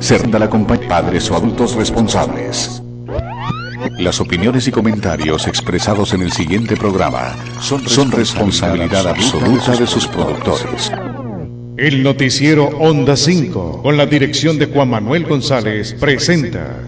Será la compañía padres o adultos responsables. Las opiniones y comentarios expresados en el siguiente programa son, son responsabilidad absoluta de sus productores. El noticiero Onda 5, con la dirección de Juan Manuel González, presenta.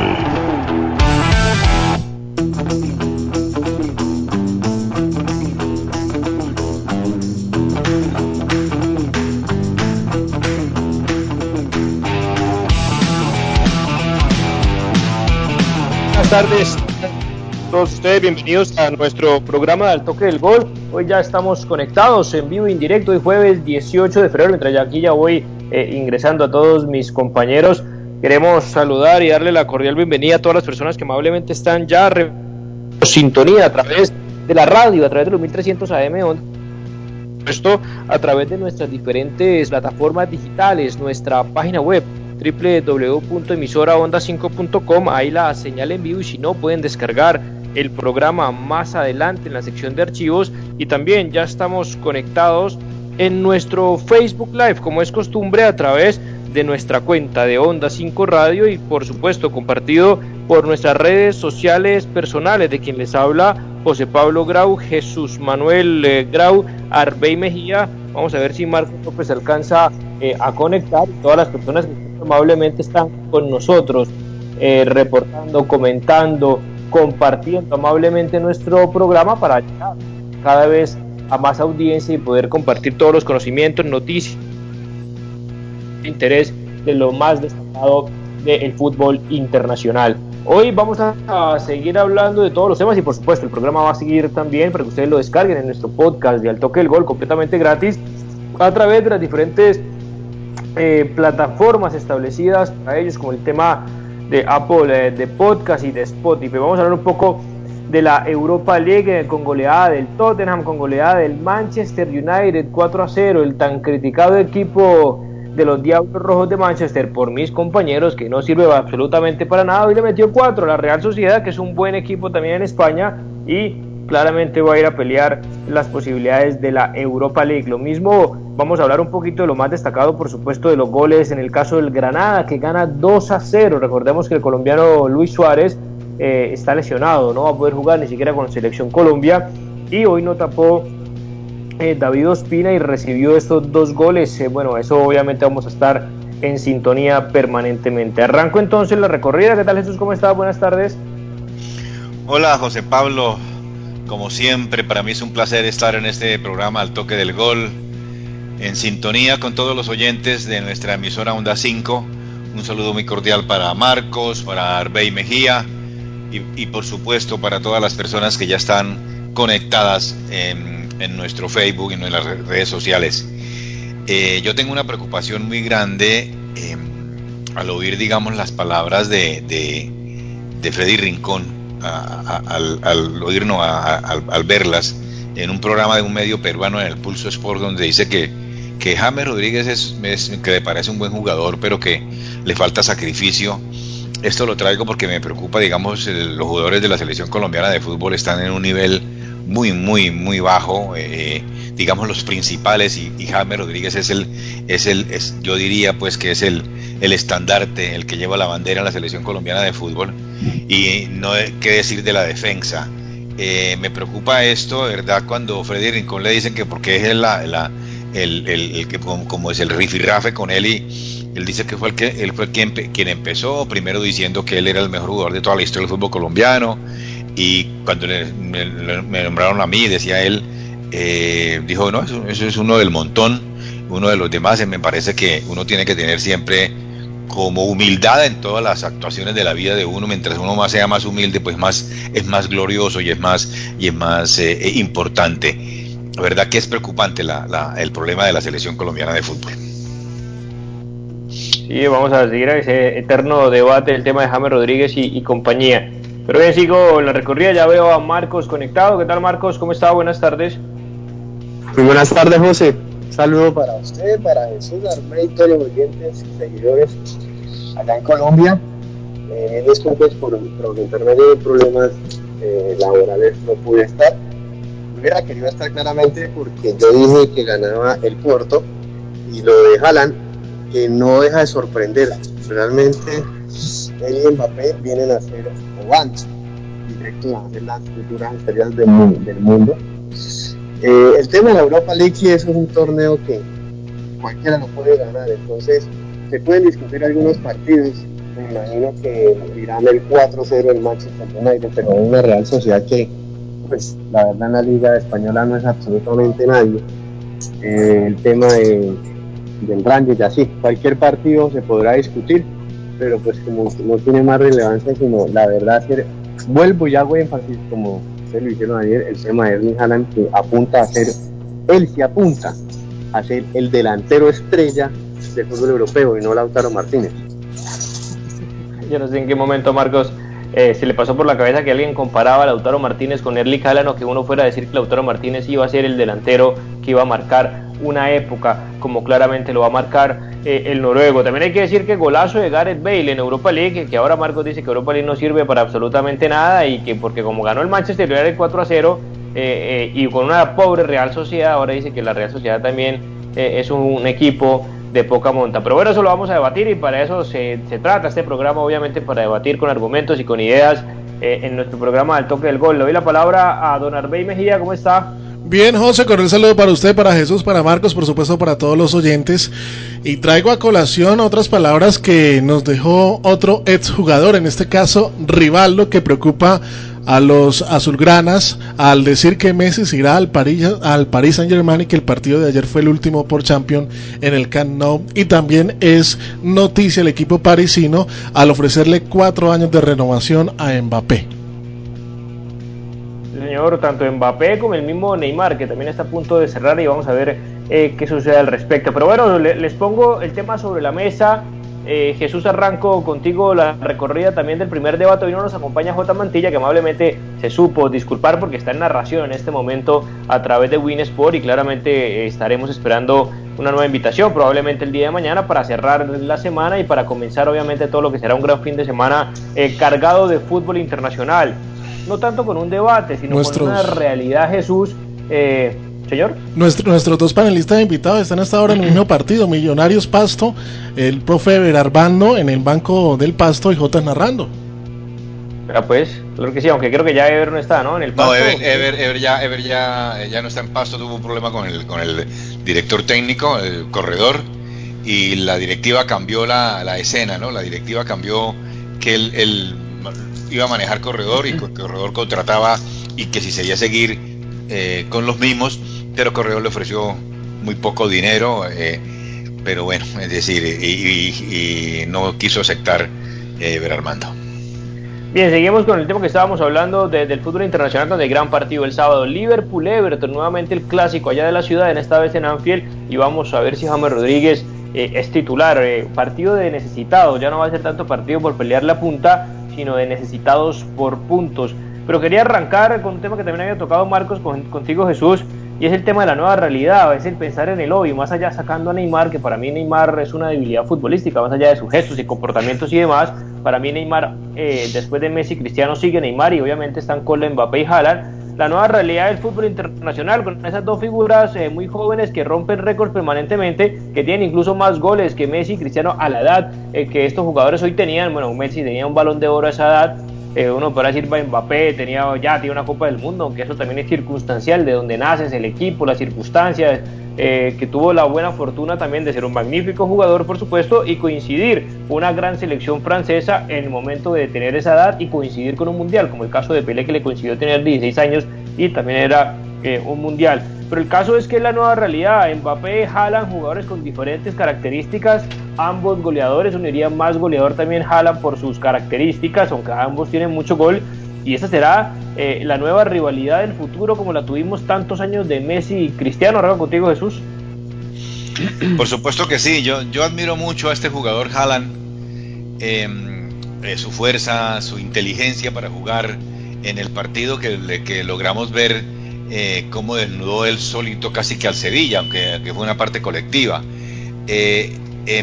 Tardes a todos ustedes, bienvenidos a nuestro programa del toque del gol. Hoy ya estamos conectados en vivo y en directo, hoy jueves 18 de febrero, mientras ya aquí ya voy eh, ingresando a todos mis compañeros. Queremos saludar y darle la cordial bienvenida a todas las personas que amablemente están ya en sintonía a través de la radio, a través de los 1300 AM, esto a través de nuestras diferentes plataformas digitales, nuestra página web www.emisoraonda5.com, ahí la señal en vivo y si no pueden descargar el programa más adelante en la sección de archivos y también ya estamos conectados en nuestro Facebook Live como es costumbre a través de nuestra cuenta de Onda 5 Radio y por supuesto compartido por nuestras redes sociales personales de quien les habla José Pablo Grau, Jesús Manuel eh, Grau, Arbey Mejía. Vamos a ver si Marcos López alcanza eh, a conectar todas las personas que amablemente están con nosotros, eh, reportando, comentando, compartiendo amablemente nuestro programa para llegar cada vez a más audiencia y poder compartir todos los conocimientos, noticias, interés de lo más destacado del fútbol internacional. Hoy vamos a, seguir hablando de todos los temas y por supuesto el programa va a seguir también para que ustedes lo descarguen en nuestro podcast de Al Toque del Gol completamente gratis a través de las diferentes eh, plataformas establecidas para ellos, como el tema de Apple, eh, de podcast y de Spotify. Vamos a hablar un poco de la Europa League con goleada del Tottenham, con goleada del Manchester United 4 a 0, el tan criticado equipo de los Diablos Rojos de Manchester por mis compañeros que no sirve absolutamente para nada y le metió 4 la Real Sociedad que es un buen equipo también en España y claramente va a ir a pelear las posibilidades de la Europa League. Lo mismo, vamos a hablar un poquito de lo más destacado, por supuesto, de los goles en el caso del Granada, que gana 2 a 0. Recordemos que el colombiano Luis Suárez eh, está lesionado, no va a poder jugar ni siquiera con Selección Colombia. Y hoy no tapó eh, David Ospina y recibió estos dos goles. Eh, bueno, eso obviamente vamos a estar en sintonía permanentemente. Arranco entonces la recorrida. ¿Qué tal Jesús? ¿Cómo estás? Buenas tardes. Hola José Pablo, como siempre, para mí es un placer estar en este programa Al Toque del Gol, en sintonía con todos los oyentes de nuestra emisora Onda 5. Un saludo muy cordial para Marcos, para Arbey Mejía y, por supuesto para todas las personas que ya están conectadas en, nuestro Facebook y en las redes sociales. Eh, yo tengo una preocupación muy grande em, al oír, digamos, las palabras de, de, de Freddy Rincón al, verlas en un programa de un medio peruano en el Pulso Sport donde dice que, que Rodríguez es, que le parece un buen jugador pero que le falta sacrificio. Esto lo traigo porque me preocupa, digamos, los jugadores de la selección colombiana de fútbol están en un nivel muy, muy, muy bajo. Eh, digamos los principales y, y James Rodríguez es el, es el, es, yo diría pues que es el, el estandarte, el que lleva la bandera en la selección colombiana de fútbol y no hay que decir de la defensa. Eh, me preocupa esto, ¿verdad? Cuando Freddy Rincón le dicen que porque es la, la, el, el, que como, es el rifirrafe con él y él dice que fue el que él fue quien, quien empezó primero diciendo que él era el mejor jugador de toda la historia del fútbol colombiano y cuando me, nombraron a mí decía él eh, dijo no eso, eso, es uno del montón uno de los demás. Me parece que uno tiene que tener siempre como humildad en todas las actuaciones de la vida de uno. Mientras uno más sea más humilde, pues más es más glorioso y es más y es más eh, eh, importante. La verdad que es preocupante el problema de la selección colombiana de fútbol. Sí, vamos a seguir a ese eterno debate del tema de James Rodríguez y, compañía. Pero bien, sigo en la recorrida, ya veo a Marcos conectado. ¿Qué tal Marcos? ¿Cómo está? Buenas tardes. Muy buenas tardes, José. Saludo para usted, para Jesús Armey, todos los oyentes y seguidores acá en Colombia. Eh, disculpes por, por intermedio de problemas eh, laborales no pude estar. Hubiera querido estar claramente porque yo dije que ganaba el Porto y lo de Haaland, que no deja de sorprender. Realmente él y Mbappé vienen a ser revancha directo a hacer las futuras estrellas del, del mundo. Eh, el tema de la Europa League sí es un torneo que cualquiera lo puede ganar, entonces se pueden discutir algunos partidos. Me imagino que irán el 4-0 el Manchester United, pero una Real Sociedad que, pues, la verdad en la Liga Española no es absolutamente nadie. Eh, el tema de, del ranking, así, cualquier partido se podrá discutir, pero pues como no tiene más relevancia, sino la verdad, que vuelvo y hago énfasis, como ustedes lo hicieron ayer, el tema de Erling Haaland, que apunta a ser, él sí apunta a ser el delantero estrella del fútbol europeo y no Lautaro Martínez. Yo no sé en qué momento, Marcos, eh, se le pasó por la cabeza que alguien comparaba a Lautaro Martínez con Erling Haaland o que uno fuera a decir que Lautaro Martínez iba a ser el delantero que iba a marcar una época como claramente lo va a marcar eh, el noruego. También hay que decir que golazo de Gareth Bale en Europa League, que ahora Marcos dice que Europa League no sirve para absolutamente nada y que porque como ganó el Manchester United 4 a 0 eh, y con una pobre Real Sociedad, ahora dice que la Real Sociedad también es un equipo de poca monta. Pero bueno, eso lo vamos a debatir y para eso se, trata este programa, obviamente, para debatir con argumentos y con ideas eh, en nuestro programa del toque del gol. Le doy la palabra a don Arbey Mejía, ¿cómo está? Bien, José, con un saludo para usted, para Jesús, para Marcos, por supuesto, para todos los oyentes. Y traigo a colación otras palabras que nos dejó otro exjugador, en este caso Rivaldo, que preocupa a los azulgranas al decir que Messi se irá al París, al Paris Saint Germain y que el partido de ayer fue el último por Champions en el Camp Nou y también es noticia el equipo parisino al ofrecerle cuatro años de renovación a Mbappé. Señor, tanto Mbappé como el mismo Neymar que también está a punto de cerrar y vamos a ver eh, qué sucede al respecto. Pero bueno, les pongo el tema sobre la mesa eh, Jesús, arranco contigo la recorrida también del primer debate. Hoy no nos acompaña J. Mantilla, que amablemente se supo disculpar porque está en narración en este momento a través de Winsport y claramente eh, estaremos esperando una nueva invitación, probablemente el día de mañana, para cerrar la semana y para comenzar obviamente todo lo que será un gran fin de semana eh, cargado de fútbol internacional. No tanto con un debate, sino con una realidad, Jesús. Eh, Señor. nuestros dos panelistas invitados están hasta ahora en el mismo partido, Millonarios Pasto, el profe Berarbando en el banco del Pasto y J narrando. Ah, pues, claro que sí, aunque creo que ya Ever no está, ¿no? En el Pasto. No, Ever, ya, Ever ya, ya, no está en Pasto, tuvo un problema con el, con el director técnico, el corredor, y la directiva cambió la, la escena, ¿no? La directiva cambió que él, iba a manejar corredor y el corredor contrataba y que si seguía a seguir eh, con los mismos, pero Corredor le ofreció muy poco dinero, eh, pero bueno, es decir, y, no quiso aceptar eh, ver Armando. Bien, seguimos con el tema que estábamos hablando del fútbol internacional, donde gran partido el sábado. Liverpool-Everton, nuevamente el clásico allá de la ciudad, en esta vez en Anfield, y vamos a ver si James Rodríguez eh, es titular. Eh, partido de necesitados, ya no va a ser tanto partido por pelear la punta, sino de necesitados por puntos. Pero quería arrancar con un tema que también había tocado Marcos contigo Jesús, y es el tema de la nueva realidad, es el pensar en el hoy, más allá sacando a Neymar, que para mí Neymar es una debilidad futbolística, más allá de sus gestos y comportamientos y demás, para mí Neymar, eh, después de Messi Cristiano, sigue Neymar y obviamente están con Mbappé y Haaland. La nueva realidad del fútbol internacional, con esas dos figuras eh, muy jóvenes que rompen récords permanentemente, que tienen incluso más goles que Messi y Cristiano a la edad eh, que estos jugadores hoy tenían. Bueno, Messi tenía un balón de oro a esa edad, eh, uno podrá decir Mbappé tenía ya tiene una Copa del Mundo, aunque eso también es circunstancial, de donde naces, el equipo, las circunstancias, eh, que tuvo la buena fortuna también de ser un magnífico jugador, por supuesto, y coincidir una gran selección francesa en el momento de tener esa edad y coincidir con un mundial, como el caso de Pelé que le coincidió tener 16 años y también era eh, un mundial. pero el caso es que es la nueva realidad. Mbappé, Haaland, jugadores con diferentes características, ambos goleadores, uniría más goleador también Haaland por sus características, aunque ambos tienen mucho gol. Y esa será eh, la nueva rivalidad del futuro, como la tuvimos tantos años de Messi y Cristiano. Ahora contigo, Jesús. Por supuesto que sí, yo, yo admiro mucho a este jugador Haaland, em, eh, su fuerza, su inteligencia para jugar en el partido que, que logramos ver eh, cómo desnudó él solito casi que al Sevilla, aunque, fue una parte colectiva.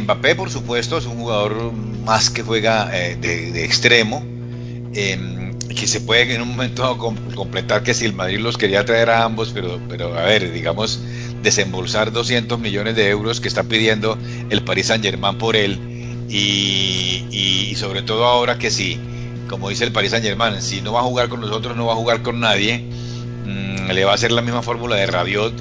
Mbappé, por supuesto, es un jugador más que juega de, extremo, em, que se puede en un momento completar que si el Madrid los quería traer a ambos, pero, pero a ver, digamos, desembolsar 200 millones de euros que está pidiendo el Paris Saint Germain por él y, sobre todo ahora que sí, como dice el Paris Saint Germain, si no va a jugar con nosotros no va a jugar con nadie, mm, le va a hacer la misma fórmula de Rabiot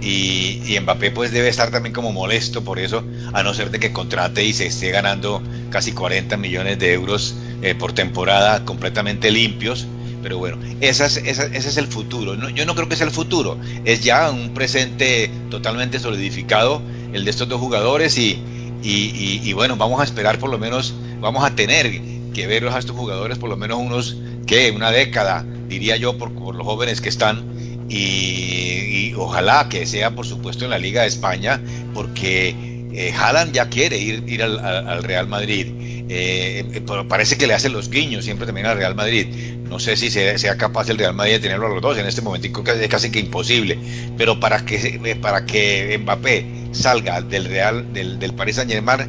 y, y, Mbappé pues debe estar también como molesto por eso, a no ser de que contrate y se esté ganando casi 40 millones de euros eh, por temporada completamente limpios pero bueno, ese es el futuro. yo no creo que sea el futuro. Es ya un presente totalmente solidificado el de estos dos jugadores y, y, bueno, vamos a esperar por lo menos, vamos a tener que verlos a estos jugadores por lo menos unos, que Una década, diría yo, por, los jóvenes que están. Y, ojalá que sea, por supuesto, en la Liga de España, porque eh, ya quiere ir, ir al, Real Madrid. Eh, eh, parece que le hace los guiños siempre también al Real Madrid. No sé si sea, capaz el Real Madrid de tenerlo a los dos en este momento, es casi que imposible. Pero para que, eh, para que Mbappé salga del Real, del, del Paris Saint Germain,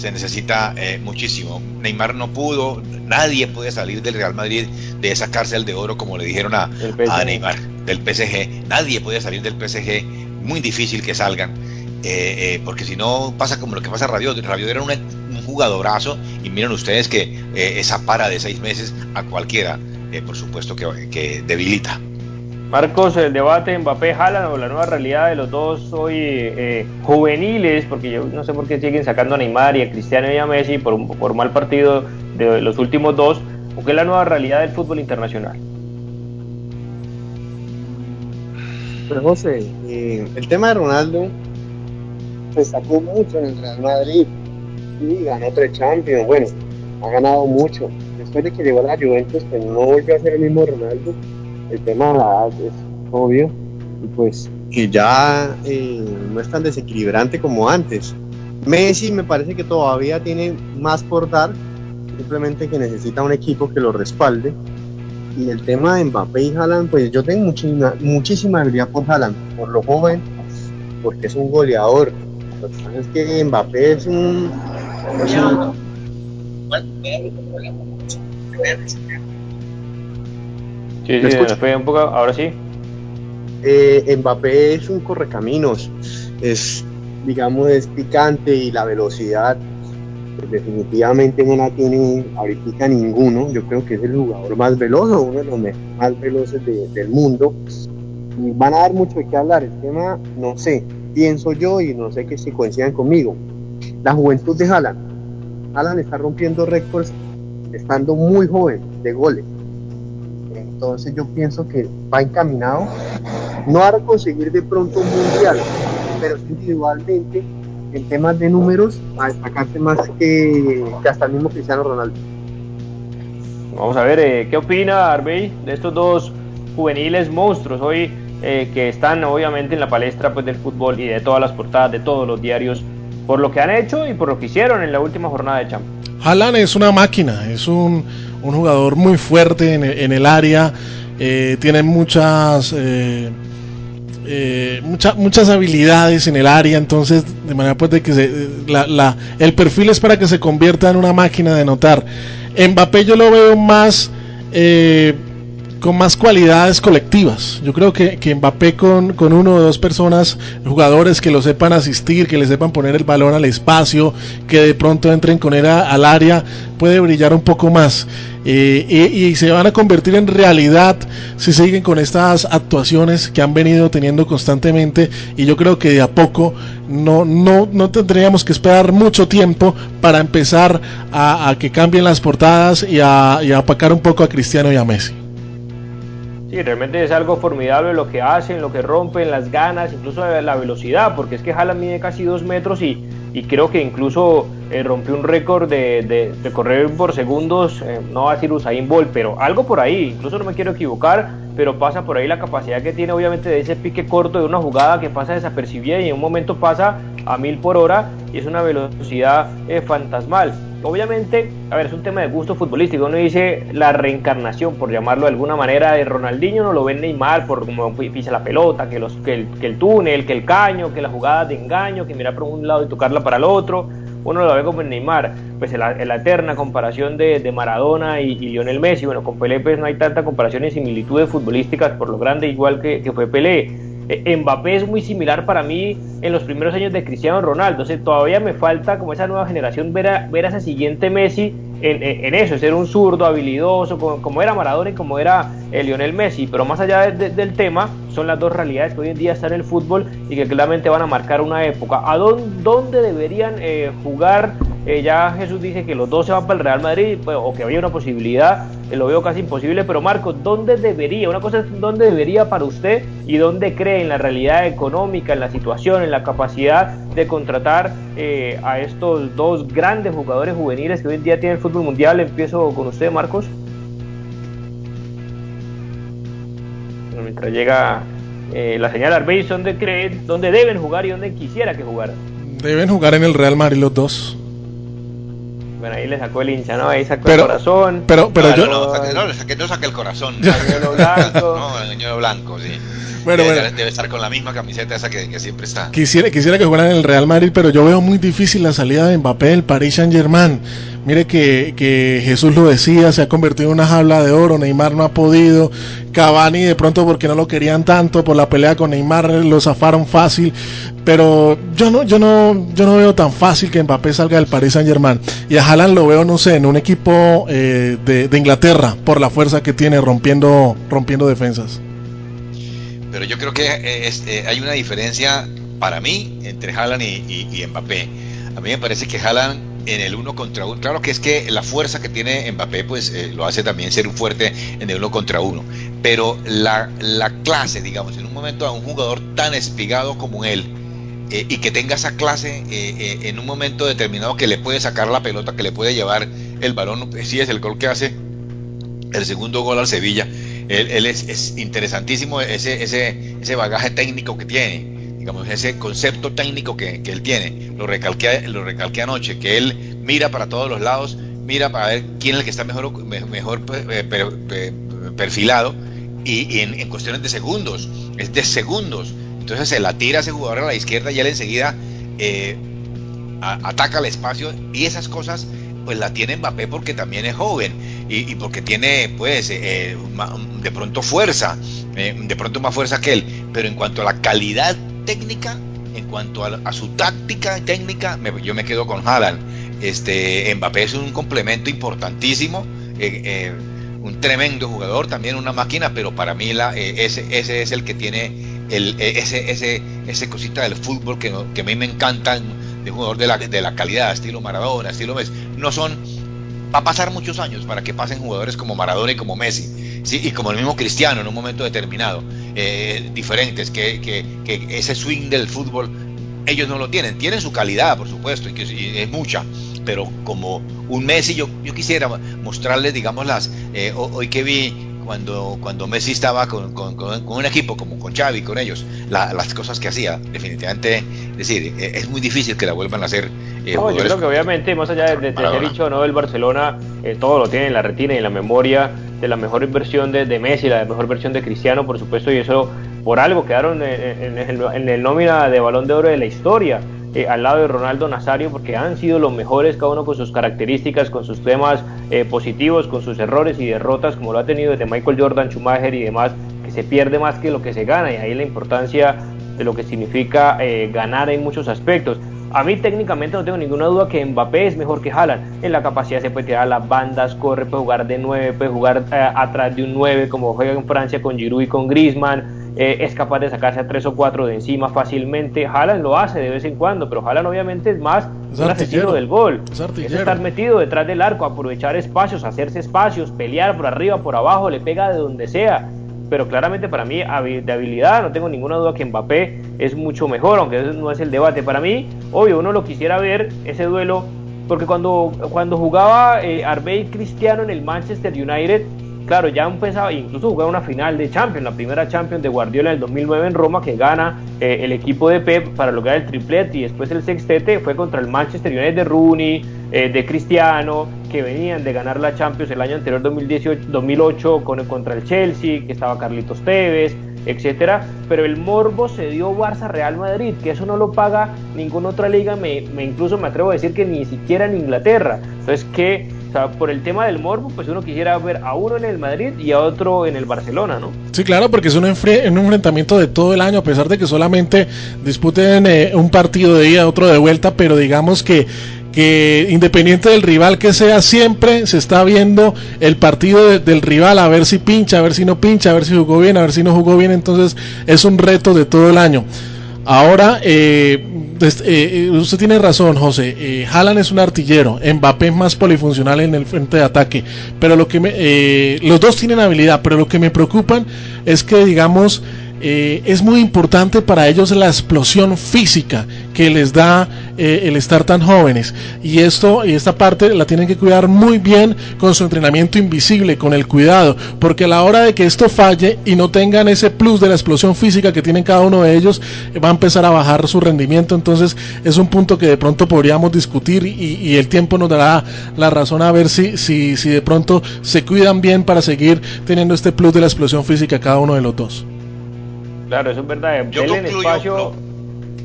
se necesita eh, muchísimo. Neymar no pudo, nadie puede salir del Real Madrid de esa cárcel de oro, como le dijeron a, a Neymar, del PSG. Nadie puede salir del PSG, muy difícil que salgan. Eh, porque si no pasa como lo que pasa a Rabiot. Rabiot era un, un jugadorazo y miren ustedes que esa para de seis meses a cualquiera eh, por supuesto que, debilita. Marcos, el debate Mbappé Haaland o la nueva realidad de los dos hoy eh, juveniles, porque yo no sé por qué siguen sacando a Neymar y a Cristiano y a Messi por, por mal partido de los últimos dos, o qué es la nueva realidad del fútbol internacional. Pues José, eh, el tema de Ronaldo se sacó mucho en el Real Madrid y ganó tres Champions, bueno, ha ganado mucho, después de que llegó a la Juventus, pues no volvió a ser el mismo Ronaldo. El tema de la edad es obvio. Y pues que ya eh, no es tan desequilibrante como antes. Messi me parece que todavía tiene más por dar, simplemente que necesita un equipo que lo respalde. Y el tema de Mbappé y Haaland, pues yo tengo muchísima, muchísima habilidad por Haaland, por lo joven, porque es un goleador. Lo que pasa es que Mbappé es un, es un Sí, un poco, ahora sí. Eh, Mbappé es un correcaminos, es, digamos, es picante y la velocidad pues, definitivamente no la tiene ahorita ninguno. Yo creo que es el jugador más veloz uno de los más veloces del mundo. Y van a dar mucho de qué hablar. El tema, no sé, pienso yo y no sé que si coincidan conmigo. La juventud de Haaland. Haaland está rompiendo récords estando muy joven de goles. Entonces yo pienso que va encaminado, no a conseguir de pronto un mundial, pero individualmente en temas de números a destacarse más que, hasta el mismo Cristiano Ronaldo. Vamos a ver, eh, ¿qué opina Arbey de estos dos juveniles monstruos hoy eh, que están obviamente en la palestra pues, del fútbol y de todas las portadas de todos los diarios por lo que han hecho y por lo que hicieron en la última jornada de Champions? Haaland es una máquina, es un, jugador muy fuerte en, el área, eh, tiene muchas, eh, eh, muchas habilidades en el área, entonces de manera pues de que se, el perfil es para que se convierta en una máquina de notar. Mbappé yo lo veo más con más cualidades colectivas. Yo creo que, que Mbappé con, con, uno o dos personas, jugadores que lo sepan asistir, que le sepan poner el balón al espacio, que de pronto entren con él al área, puede brillar un poco más. Eh, y, se van a convertir en realidad si siguen con estas actuaciones que han venido teniendo constantemente. Y yo creo que de a poco no, no, no tendríamos que esperar mucho tiempo para empezar a, que cambien las portadas y a, y a apacar un poco a Cristiano y a Messi. Sí, realmente es algo formidable lo que hacen, lo que rompen, las ganas, incluso la velocidad, porque es que Haaland mide casi dos metros y, y creo que incluso eh, rompió un récord de, de, correr por segundos, eh, no va a decir Usain Bolt, pero algo por ahí, incluso no me quiero equivocar, pero pasa por ahí la capacidad que tiene obviamente de ese pique corto de una jugada que pasa desapercibida y en un momento pasa a mil por hora y es una velocidad eh, fantasmal. Obviamente, a ver, es un tema de gusto futbolístico. Uno dice la reencarnación, por llamarlo de alguna manera, de Ronaldinho. No lo ven Neymar por cómo pisa la pelota, que, los, que, el, que el túnel, que el caño, que la jugada de engaño, que mirar por un lado y tocarla para el otro. Uno lo ve como en Neymar, pues en la, eterna comparación de, de Maradona y, Lionel Messi. Bueno, con Pelé pues no hay tanta comparación y similitudes futbolísticas por lo grande igual que, que fue Pelé eh, Mbappé es muy similar para mí en los primeros años de Cristiano Ronaldo. Entonces todavía me falta como esa nueva generación ver a, ver a ese siguiente Messi en, eso, ser un zurdo habilidoso, como, era Maradona y como era eh, Lionel Messi. Pero más allá del tema, son las dos realidades que hoy en día están en el fútbol y que claramente van a marcar una época. ¿A dónde, deberían eh, jugar? Eh, ya Jesús dice que los dos se van para el Real Madrid pues, o que había una posibilidad, lo veo casi imposible, pero Marco, ¿dónde debería? Una cosa es dónde debería para usted y dónde cree en la realidad económica, en la situación, en la capacidad de contratar a estos dos grandes jugadores juveniles que hoy en día tiene el fútbol mundial. Empiezo con usted, Marcos. mientras llega eh, la señal Arbey, ¿dónde creen, dónde deben jugar y dónde quisiera que jugaran? Deben jugar en el Real Madrid los dos. Bueno, ahí le sacó el hincha, ¿no? Ahí sacó el corazón. Pero, pero yo. No, no, saque, no, saque, no saque el corazón. El blanco. no, el ñuelo blanco, sí. Bueno, debe, bueno. debe, estar con la misma camiseta esa que, que, siempre está. Quisiera, quisiera que jugaran en el Real Madrid, pero yo veo muy difícil la salida de Mbappé del Paris Saint Germain. Mire que, que, Jesús lo decía, se ha convertido en una jaula de oro, Neymar no ha podido, Cavani de pronto porque no lo querían tanto, por la pelea con Neymar lo zafaron fácil, pero yo no, yo no, yo no veo tan fácil que Mbappé salga del Paris Saint Germain. Y a Haaland lo veo, no sé, en un equipo eh, de, de, Inglaterra, por la fuerza que tiene rompiendo, rompiendo defensas. Pero yo creo que eh, este, hay una diferencia para mí entre Haaland y, y, y Mbappé. A mí me parece que Haaland en el uno contra uno. Claro que es que la fuerza que tiene Mbappé pues eh, lo hace también ser un fuerte en el uno contra uno. Pero la, la clase, digamos, en un momento a un jugador tan espigado como él eh, y que tenga esa clase eh, en un momento determinado que le puede sacar la pelota, que le puede llevar el balón, sí es el gol que hace el segundo gol al Sevilla. Él, es, es, interesantísimo ese, ese, ese bagaje técnico que tiene digamos, ese concepto técnico que, que él tiene. Lo recalqué, lo recalqué anoche, que él mira para todos los lados, mira para ver quién es el que está mejor, mejor eh, perfilado y, en, cuestiones de segundos, es de segundos. Entonces se la tira a ese jugador a la izquierda y él enseguida eh, ataca el espacio y esas cosas pues la tiene Mbappé porque también es joven y, porque tiene pues eh, de pronto fuerza, de pronto más fuerza que él, pero en cuanto a la calidad técnica, en cuanto a, su táctica técnica, yo me quedo con Haaland. Este, Mbappé es un complemento importantísimo, eh, eh, un tremendo jugador, también una máquina, pero para mí la, eh, ese, ese es el que tiene el, ese, ese, ese cosita del fútbol que, que a mí me encantan, de jugador de la, de la calidad, estilo Maradona, estilo Messi. No son, va a pasar muchos años para que pasen jugadores como Maradona y como Messi, y como el mismo Cristiano en un momento determinado eh, diferentes, que, que, ese swing del fútbol ellos no lo tienen. Tienen su calidad, por supuesto, y, que, es mucha, pero como un Messi, yo, yo quisiera mostrarles, digamos, las, eh, hoy que vi cuando, cuando Messi estaba con, con, con, un equipo como con Xavi, con ellos, las cosas que hacía, definitivamente, decir, e, es muy difícil que la vuelvan a hacer. Eh, yo creo que obviamente, más allá de, de, dicho no, el Barcelona eh, todo lo tiene en la retina y en la memoria de la mejor versión de, de, Messi, la mejor versión de Cristiano, por supuesto, y eso por algo quedaron en, en, el nómina de balón de oro de la historia. Eh, al lado de Ronaldo Nazario porque han sido los mejores cada uno con sus características, con sus temas eh, positivos, con sus errores y derrotas como lo ha tenido desde Michael Jordan, Schumacher y demás, que se pierde más que lo que se gana y ahí la importancia de lo que significa eh, ganar en muchos aspectos. A mí técnicamente no tengo ninguna duda que Mbappé es mejor que Haaland. En la capacidad se puede tirar las bandas, corre, puede jugar de 9, puede jugar atrás de un 9 como juega en Francia con Giroud y con Griezmann eh, es capaz de sacarse a tres o cuatro de encima fácilmente. Haaland lo hace de vez en cuando, pero Haaland obviamente es más un asesino del gol. Es, estar metido detrás del arco, aprovechar espacios, hacerse espacios, pelear por arriba, por abajo, le pega de donde sea. Pero claramente para mí de habilidad no tengo ninguna duda que Mbappé es mucho mejor, aunque eso no es el debate. Para mí, obvio, uno lo quisiera ver ese duelo, porque cuando, cuando jugaba eh, Arbey Cristiano en el Manchester United, claro, ya empezaba, incluso jugaba una final de Champions, la primera Champions de Guardiola en el 2009 en Roma, que gana eh, el equipo de Pep para lograr el triplete y después el sextete, fue contra el Manchester United de Rooney, eh, de Cristiano, que venían de ganar la Champions el año anterior 2018, 2008 con, contra el Chelsea, que estaba Carlitos Tevez, etcétera, pero el morbo se dio Barça Real Madrid, que eso no lo paga ninguna otra liga, me, me incluso me atrevo a decir que ni siquiera en Inglaterra. Entonces que o por el tema del morbo, pues uno quisiera ver a uno en el Madrid y a otro en el Barcelona, ¿no? Sí, claro, porque es un, enfrentamiento de todo el año, a pesar de que solamente disputen eh, un partido de ida, otro de vuelta, pero digamos que que independiente del rival que sea, siempre se está viendo el partido del rival, a ver si pincha, a ver si no pincha, a ver si jugó bien, a ver si no jugó bien, entonces es un reto de todo el año. Ahora, eh, eh, usted tiene razón, José. Eh, es un artillero, Mbappé es más polifuncional en el frente de ataque. Pero lo que me, eh, los dos tienen habilidad, pero lo que me preocupan es que, digamos, eh, es muy importante para ellos la explosión física que les da eh, el estar tan jóvenes. Y esto y esta parte la tienen que cuidar muy bien con su entrenamiento invisible con el cuidado porque a la hora de que esto falle y no tengan ese plus de la explosión física que tienen cada uno de ellos va a empezar a bajar su rendimiento. Entonces es un punto que de pronto podríamos discutir y, y el tiempo nos dará la razón a ver si, si, si de pronto se cuidan bien para seguir teniendo este plus de la explosión física cada uno de los dos. Claro, eso es verdad. Yo concluyo,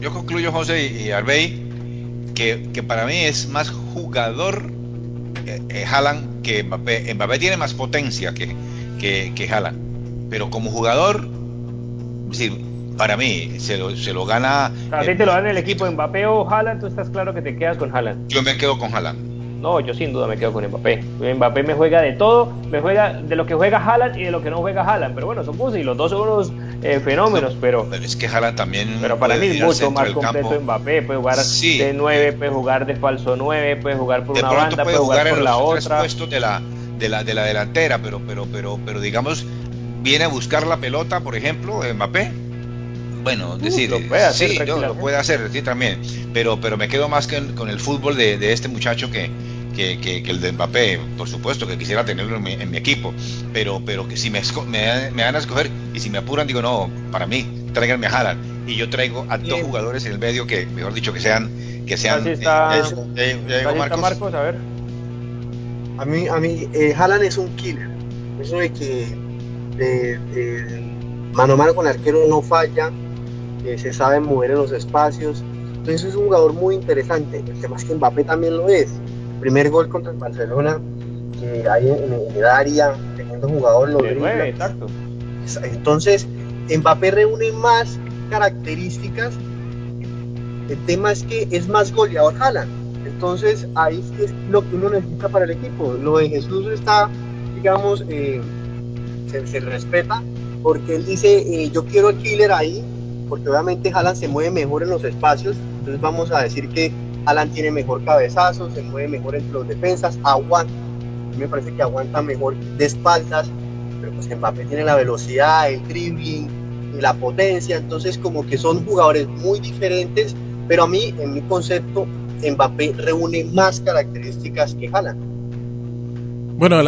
yo concluyo, José y, Arbey, que, que, para mí es más jugador eh, eh, Haaland que Mbappé. Mbappé tiene más potencia que, que, que Haaland. Pero como jugador, es para mí se lo, se lo gana. A ti te lo dan el equipo Mbappé o Haaland, tú estás claro que te quedas con Haaland. Yo me quedo con Haaland. No, yo sin duda me quedo con Mbappé. Mbappé me juega de todo, me juega de lo que juega Haaland y de lo que no juega Haaland. Pero bueno, son y los dos son unos eh, fenómenos, pero, pero... es que Haaland también... Pero para mí es mucho más completo Mbappé. Puede jugar de 9, puede jugar de falso 9, puede jugar por una banda, puede jugar, por la otra. puestos de la, de la, de la delantera, pero, pero, pero, pero digamos, viene a buscar la pelota, por ejemplo, Mbappé bueno, decir, lo puede hacer, sí, lo puede hacer, sí, también, pero, pero me quedo más que con el fútbol de, de este muchacho que, que, que, el de Mbappé, por supuesto que quisiera tenerlo en mi, equipo, pero, pero que si me, me, me, van a escoger y si me apuran, digo, no, para mí, tráiganme a Haaland. Y yo traigo a dos jugadores en el medio que, mejor dicho, que sean. Que sean Así está, eh, Marcos. a ver. A mí, a mí eh, Haaland es un killer. Eso de que mano a mano con el arquero no falla, que se sabe mover en los espacios. Entonces es un jugador muy interesante. El tema es que Mbappé también lo es primer gol contra el Barcelona, que hay en, el área, teniendo jugador lo exacto. Entonces, Mbappé reúne más características. El tema es que es más goleador Haaland. Entonces, ahí es lo que uno necesita para el equipo. Lo de Jesús está, digamos, eh, se, respeta porque él dice, eh, yo quiero el killer ahí, porque obviamente Haaland se mueve mejor en los espacios. Entonces, vamos a decir que Alan tiene mejor cabezazo, se mueve mejor entre los defensas, aguanta. Me parece que aguanta mejor de espaldas, pero pues Mbappé tiene la velocidad, el dribbling la potencia, entonces como que son jugadores muy diferentes, pero a mí, en mi concepto, Mbappé reúne más características que Haaland. Bueno,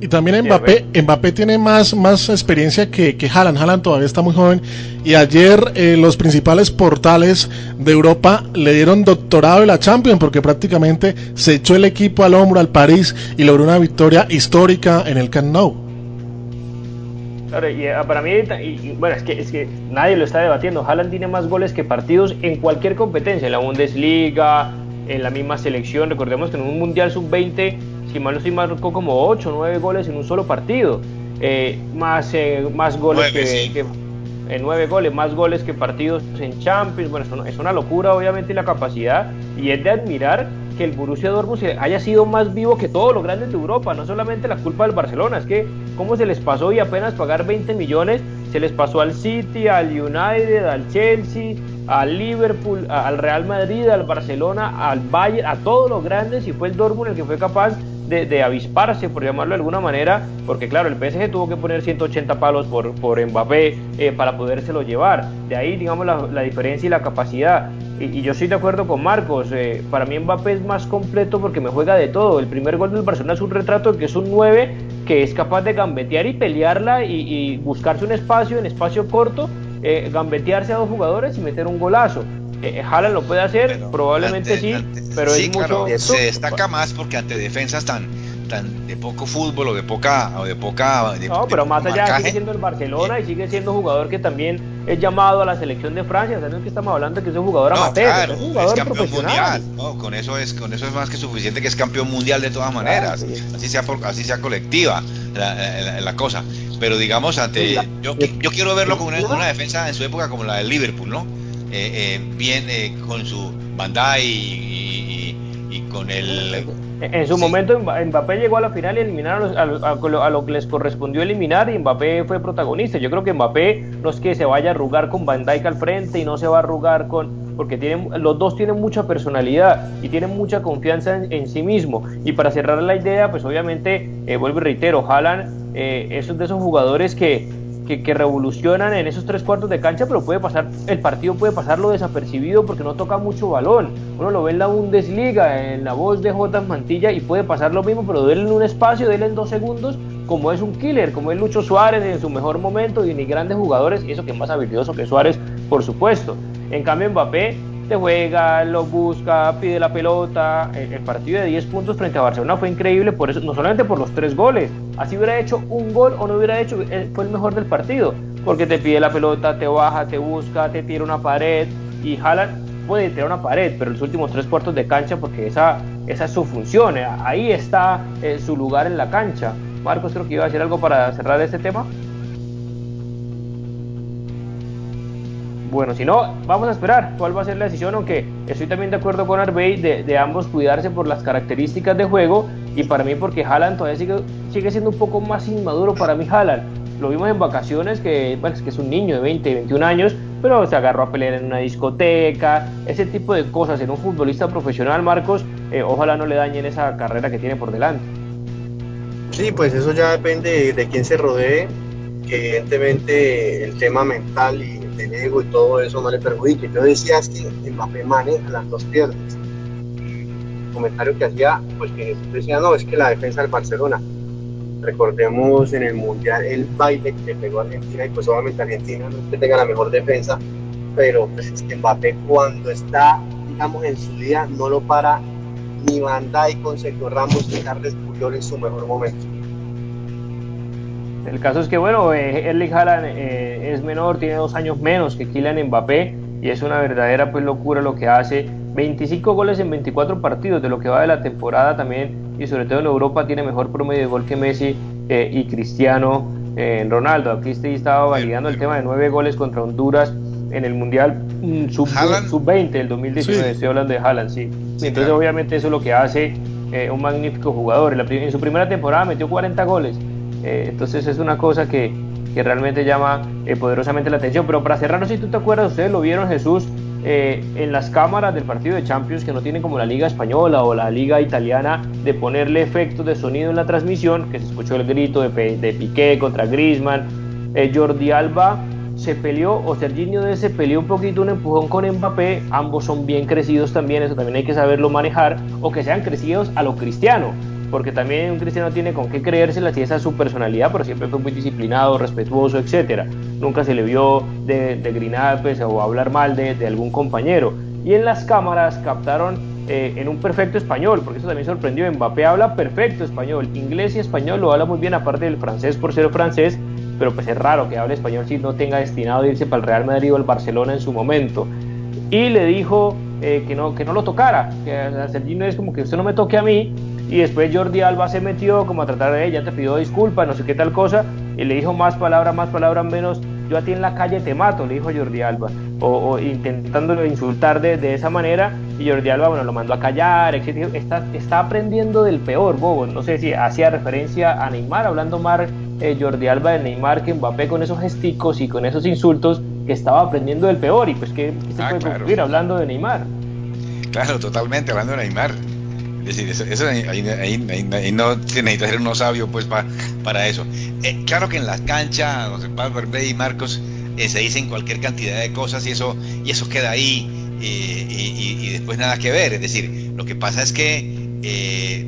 y, también Mbappé, Mbappé tiene más, más experiencia que, que Haaland. Haaland todavía está muy joven. Y ayer eh, los principales portales de Europa le dieron doctorado de la Champions porque prácticamente se echó el equipo al hombro al París y logró una victoria histórica en el Camp Nou. Claro, y ah, para mí, bueno, es que, es que nadie lo está debatiendo. Haaland tiene más goles que partidos en cualquier competencia, en la Bundesliga, en la misma selección. Recordemos que en un Mundial Sub-20 si mal no estoy, marcó como 8 o 9 goles en un solo partido. Eh, más, eh, más goles que, en 9 goles, más goles que partidos en Champions. Bueno, es una locura, obviamente, la capacidad. Y es de admirar que el Borussia Dortmund haya sido más vivo que todos los grandes de Europa. No solamente la culpa del Barcelona, es que cómo se les pasó y apenas pagar 20 millones, se les pasó al City, al United, al Chelsea, al Liverpool, al Real Madrid, al Barcelona, al Bayern, a todos los grandes y fue el Dortmund el que fue capaz de, avisparse, por llamarlo de alguna manera, porque claro, el PSG tuvo que poner 180 palos por, por Mbappé eh, para podérselo llevar. De ahí, digamos, la, diferencia y la capacidad. Y, yo estoy de acuerdo con Marcos, eh, para mí Mbappé es más completo porque me juega de todo. El primer gol del Barcelona es un retrato que es un 9 que es capaz de gambetear y pelearla y, buscarse un espacio en espacio corto, eh, gambetearse a dos jugadores y meter un golazo. Eh, lo puede hacer, probablemente sí, pero es mucho. se destaca más porque ante defensas tan tan de poco fútbol o de poca o de poca no pero más allá sigue siendo el Barcelona y sigue siendo jugador que también es llamado a la selección de Francia o sea no es que estamos hablando de que es un jugador amateur es un jugador profesional mundial. con eso es con eso es más que suficiente que es campeón mundial de todas maneras así sea así sea colectiva la, cosa pero digamos ante yo, yo quiero verlo con una defensa en su época como la del Liverpool no eh, eh, bien eh, con su Bandai y, y, con el... En su momento Mbappé llegó a la final y eliminaron a, lo que les correspondió eliminar y Mbappé fue protagonista. Yo creo que Mbappé no es que se vaya a arrugar con Van Dijk al frente y no se va a arrugar con... porque tienen, los dos tienen mucha personalidad y tienen mucha confianza en, sí mismo. Y para cerrar la idea, pues obviamente, vuelvo y reitero, Haaland es de esos jugadores que que, revolucionan en esos tres cuartos de cancha, pero puede pasar, el partido puede pasarlo desapercibido porque no toca mucho balón. Uno lo ve en la Bundesliga, en la voz de J. Mantilla y puede pasar lo mismo, pero en un espacio, déle en dos segundos, como es un killer, como es Lucho Suárez en su mejor momento y ni grandes jugadores, y eso que es más habilidoso que Suárez, por supuesto. En cambio, Mbappé te juega, lo busca, pide la pelota. El, partido de 10 puntos frente a Barcelona fue increíble, por eso, no solamente por los tres goles, así hubiera hecho un gol o no hubiera hecho, eh, fue el mejor del partido, porque te pide la pelota, te baja, te busca, te tira una pared y Haaland puede tirar una pared, pero los últimos tres cuartos de cancha, porque esa, esa es su función, eh, ahí está eh, su lugar en la cancha. Marcos, creo que iba a decir algo para cerrar este tema. Bueno, si no, vamos a esperar. Cuál va a ser la decisión, aunque estoy también de acuerdo con Arbey de, ambos cuidarse por las características de juego. Y para mí porque Haaland todavía sigue, sigue siendo un poco más inmaduro para mí Haaland. Lo vimos en vacaciones, que, bueno, es que es un niño de 20, 21 años, pero se agarró a pelear en una discoteca, ese tipo de cosas. En un futbolista profesional, Marcos, eh, ojalá no le dañen esa carrera que tiene por delante. Sí, pues eso ya depende de quién se rodee, evidentemente el tema mental y el ego y todo eso no le perjudique. Yo decía es que Mbappé maneja las dos piernas. El comentario que hacía, pues que decía, no, es que la defensa del Barcelona. Recordemos en el Mundial el baile que pegó Argentina y pues obviamente Argentina no es que tenga la mejor defensa, pero pues Mbappé cuando está, digamos, en su día no lo para ni Bandai con Sergio Ramos ni Carles Puyol en su mejor momento. El caso es que, bueno, eh, Erling Haaland eh, es menor, tiene dos años menos que Kylian Mbappé y es una verdadera pues locura lo que hace. 25 goles en 24 partidos de lo que va de la temporada también y sobre todo en Europa tiene mejor promedio de gol que Messi eh, y Cristiano Ronaldo. Aquí estaba validando el tema de 9 goles contra Honduras en el Mundial mm, sub-20 sub del 2019, estoy hablando de Haaland, sí. Entonces obviamente eso es lo que hace un magnífico jugador. en su primera temporada metió 40 goles eh, entonces es una cosa que, que realmente llama eh, poderosamente la atención. Pero para cerrar, si tú te acuerdas, ustedes lo vieron Jesús eh, en las cámaras del partido de Champions que no tienen como la liga española o la liga italiana de ponerle efectos de sonido en la transmisión, que se escuchó el grito de, de Piqué contra Griezmann, Jordi Alba se peleó, o Serginho de se peleó un poquito un empujón con Mbappé, ambos son bien crecidos también, eso también hay que saberlo manejar, o que sean crecidos a lo cristiano, porque también un cristiano tiene con qué creérsela si esa es su personalidad, pero siempre fue muy disciplinado, respetuoso, etcétera. Nunca se le vio de, de grinar pues, o hablar mal de, algún compañero. Y en las cámaras captaron eh, en un perfecto español, porque eso también sorprendió. Mbappé habla perfecto español, inglés y español lo habla muy bien, aparte del francés por ser francés, pero pues es raro que hable español si no tenga destinado a irse para el Real Madrid o el Barcelona en su momento. Y le dijo eh, que, no, que no lo tocara, que a Sergino es como que usted no me toque a mí, y después Jordi Alba se metió como a tratar de ella, te pidió disculpas, no sé qué tal cosa, y le dijo más palabras, más palabras, menos, yo a ti en la calle te mato, le dijo Jordi Alba, o, intentándolo insultar de, de, esa manera, y Jordi Alba, bueno, lo mandó a callar, etc. Está, está aprendiendo del peor, bobo, no sé si hacía referencia a Neymar, hablando más eh, Jordi Alba de Neymar que Mbappé con esos gesticos y con esos insultos, que estaba aprendiendo del peor y pues que, se ah, puede concluir hablando de Neymar. Claro, totalmente, hablando de Neymar. Es decir, eso, ahí, no se necesita ser uno sabio pues para eso. Eh, claro que en la cancha, José Pablo y Marcos eh, se dicen cualquier cantidad de cosas y eso, y eso queda ahí eh, y, después nada que ver. Es decir, lo que pasa es que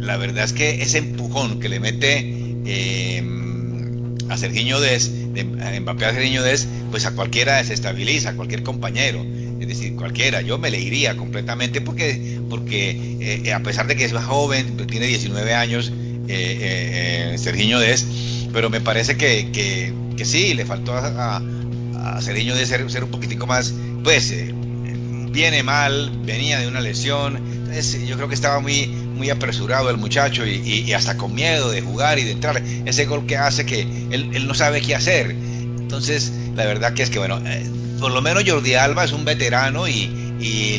la verdad es que ese empujón que le mete a Sergiño Des, de, Mbappé a Sergiño Des, pues a cualquiera desestabiliza, a cualquier compañero es decir, cualquiera, yo me le iría completamente porque, porque eh, a pesar de que es más joven, tiene 19 años, eh, eh, Sergiño Des, pero me parece que, que, sí, le faltó a, a, Sergiño Des ser, un poquitico más, pues, eh, viene mal, venía de una lesión, entonces yo creo que estaba muy, muy apresurado el muchacho y, y, hasta con miedo de jugar y de entrar, ese gol que hace que él, él no sabe qué hacer, entonces la verdad que es que, bueno, por lo menos Jordi Alba es un veterano y,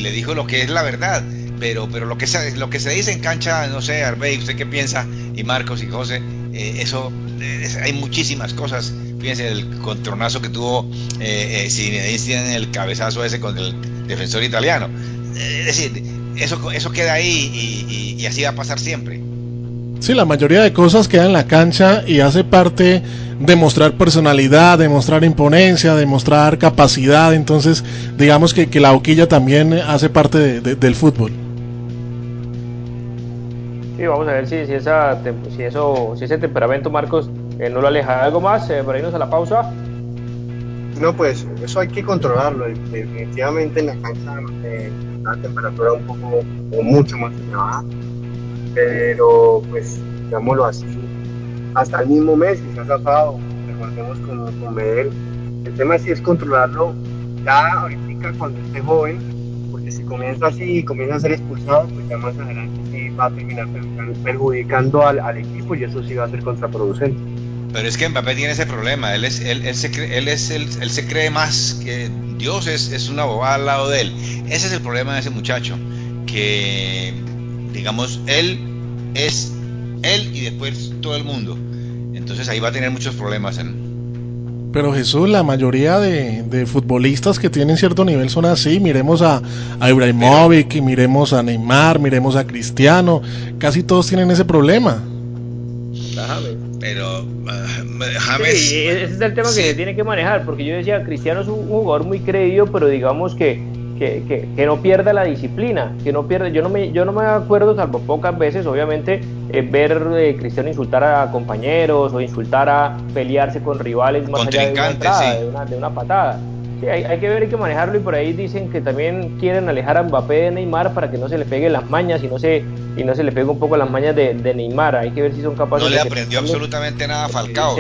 le dijo lo que es la verdad. Pero, pero lo que se, lo que se dice en cancha, no sé, Arbey, ¿usted qué piensa? Y Marcos y José, eh, eso, hay muchísimas cosas. Fíjense el contronazo que tuvo eh, eh en el cabezazo ese con el defensor italiano. Eh, es decir, eso, eso queda ahí y así va a pasar siempre. Sí, la mayoría de cosas quedan en la cancha y hace parte de mostrar personalidad, de mostrar imponencia, de mostrar capacidad. Entonces, digamos que, la boquilla también hace parte del fútbol. Sí, vamos a ver si, si, esa, si, eso, si ese temperamento, Marcos, eh, no lo aleja. ¿Algo más eh, para irnos a la pausa? No, pues eso hay que controlarlo. Definitivamente en la cancha eh, la temperatura un poco o mucho más elevada pero pues digámoslo así, hasta el mismo Messi se ha zafado, recordemos con, con Medel. El tema sí es controlarlo ya ahorita cuando esté joven, porque si comienza así y comienza a ser expulsado, pues ya más adelante sí va a terminar perjudicando al, equipo y eso sí va a ser contraproducente. Pero es que Mbappé tiene ese problema, él es, él, se, cree, es él, él, se cree más que Dios es, es una bobada al lado de él. Ese es el problema de ese muchacho, que digamos, él es él y después todo el mundo. Entonces ahí va a tener muchos problemas. En... Pero Jesús, la mayoría de, futbolistas que tienen cierto nivel son así. Miremos a, a Ibrahimovic, miremos a Neymar, miremos a Cristiano. Casi todos tienen ese problema. Pero uh, James. Sí, ese es el tema que se tiene que manejar. Porque yo decía, Cristiano es un jugador muy creído, pero digamos que que, que, no pierda la disciplina, que no pierda, yo no me, yo no me acuerdo, salvo pocas veces, obviamente, eh, ver eh, Cristiano insultar a compañeros o insultar a pelearse con rivales más allá de una, de, una, patada. Sí, hay, hay, que ver, hay que manejarlo y por ahí dicen que también quieren alejar a Mbappé de Neymar para que no se le peguen las mañas y no se, y no se le pegue un poco las mañas de, de Neymar. Hay que ver si son capaces no le aprendió absolutamente nada a Falcao,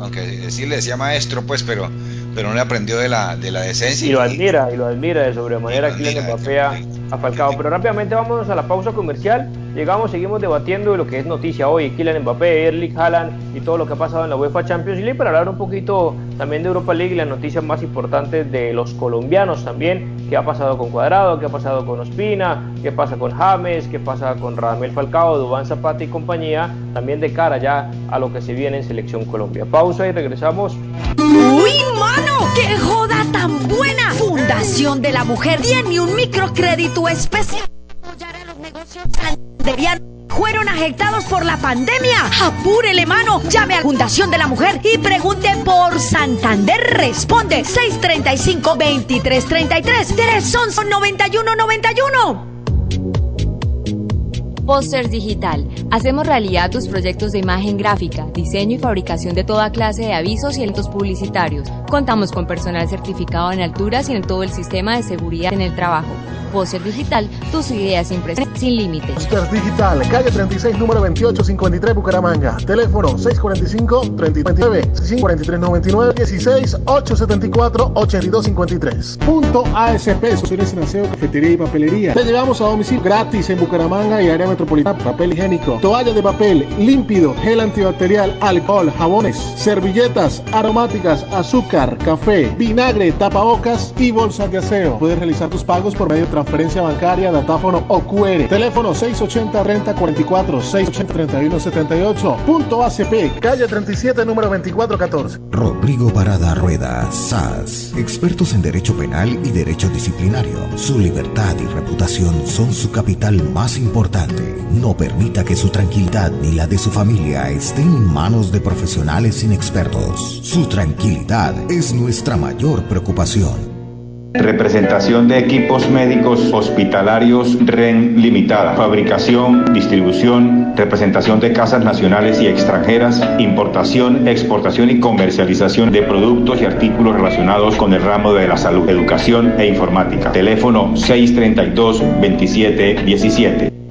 aunque sí le decía maestro, pues, pero pero no le aprendió de la, de la decencia. Y lo admira, y lo admira de sobremanera Kylian Mbappé a, a Falcao. Pero rápidamente vámonos a la pausa comercial. Llegamos, seguimos debatiendo de lo que es noticia hoy, Kylian Mbappé, Erling Haaland y todo lo que ha pasado en la UEFA Champions League para hablar un poquito también de Europa League y las noticias más importantes de los colombianos también, qué ha pasado con Cuadrado, qué ha pasado con Ospina, qué pasa con James, qué pasa con Radamel Falcao, Dubán Zapata y compañía, también de cara ya a lo que se viene en Selección Colombia. Pausa y regresamos. ¡Uy, ¡Qué joda tan buena! Fundación de la Mujer tiene un microcrédito especial. A los negocios fueron afectados por la pandemia. Apúrele, mano. Llame a Fundación de la Mujer y pregunte por Santander. Responde 635-2333. Teresón son 9191. Posters Digital. Hacemos realidad tus proyectos de imagen gráfica, diseño y fabricación de toda clase de avisos y eventos publicitarios. Contamos con personal certificado en alturas y en todo el sistema de seguridad en el trabajo. Poster Digital, tus ideas impresiones sin límite. Poster Digital, calle 36, número 2853, Bucaramanga. Teléfono 645-3029, 543-99, 16 874 8253. Punto ASP, soluciones en aseo, cafetería y papelería. Te llevamos a domicilio gratis en Bucaramanga y área metropolitana, papel higiénico, toalla de papel, límpido, gel antibacterial, alcohol, jabones, servilletas, aromáticas, azúcar, café, vinagre, tapabocas y bolsas de aseo. Puedes realizar tus pagos por medio de transferencia bancaria, datáfono o QR. Teléfono 680 renta 44 680 31 78. Punto ACP, calle 37, número 2414. Rodrigo Parada Rueda, SAS, expertos en derecho penal y derecho disciplinario. Su libertad y reputación son su capital más importante. No permita que su tranquilidad ni la de su familia estén en manos de profesionales inexpertos. Su tranquilidad es nuestra mayor preocupación. Representación de equipos médicos hospitalarios REN Limitada. Fabricación, distribución, representación de casas nacionales y extranjeras, importación, exportación y comercialización de productos y artículos relacionados con el ramo de la salud, educación e informática. Teléfono 632-2717.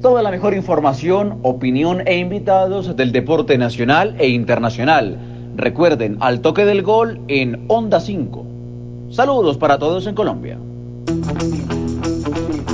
toda la mejor información, opinión e invitados del deporte nacional e internacional. Recuerden, al toque del gol en Onda 5. Saludos para todos en Colombia.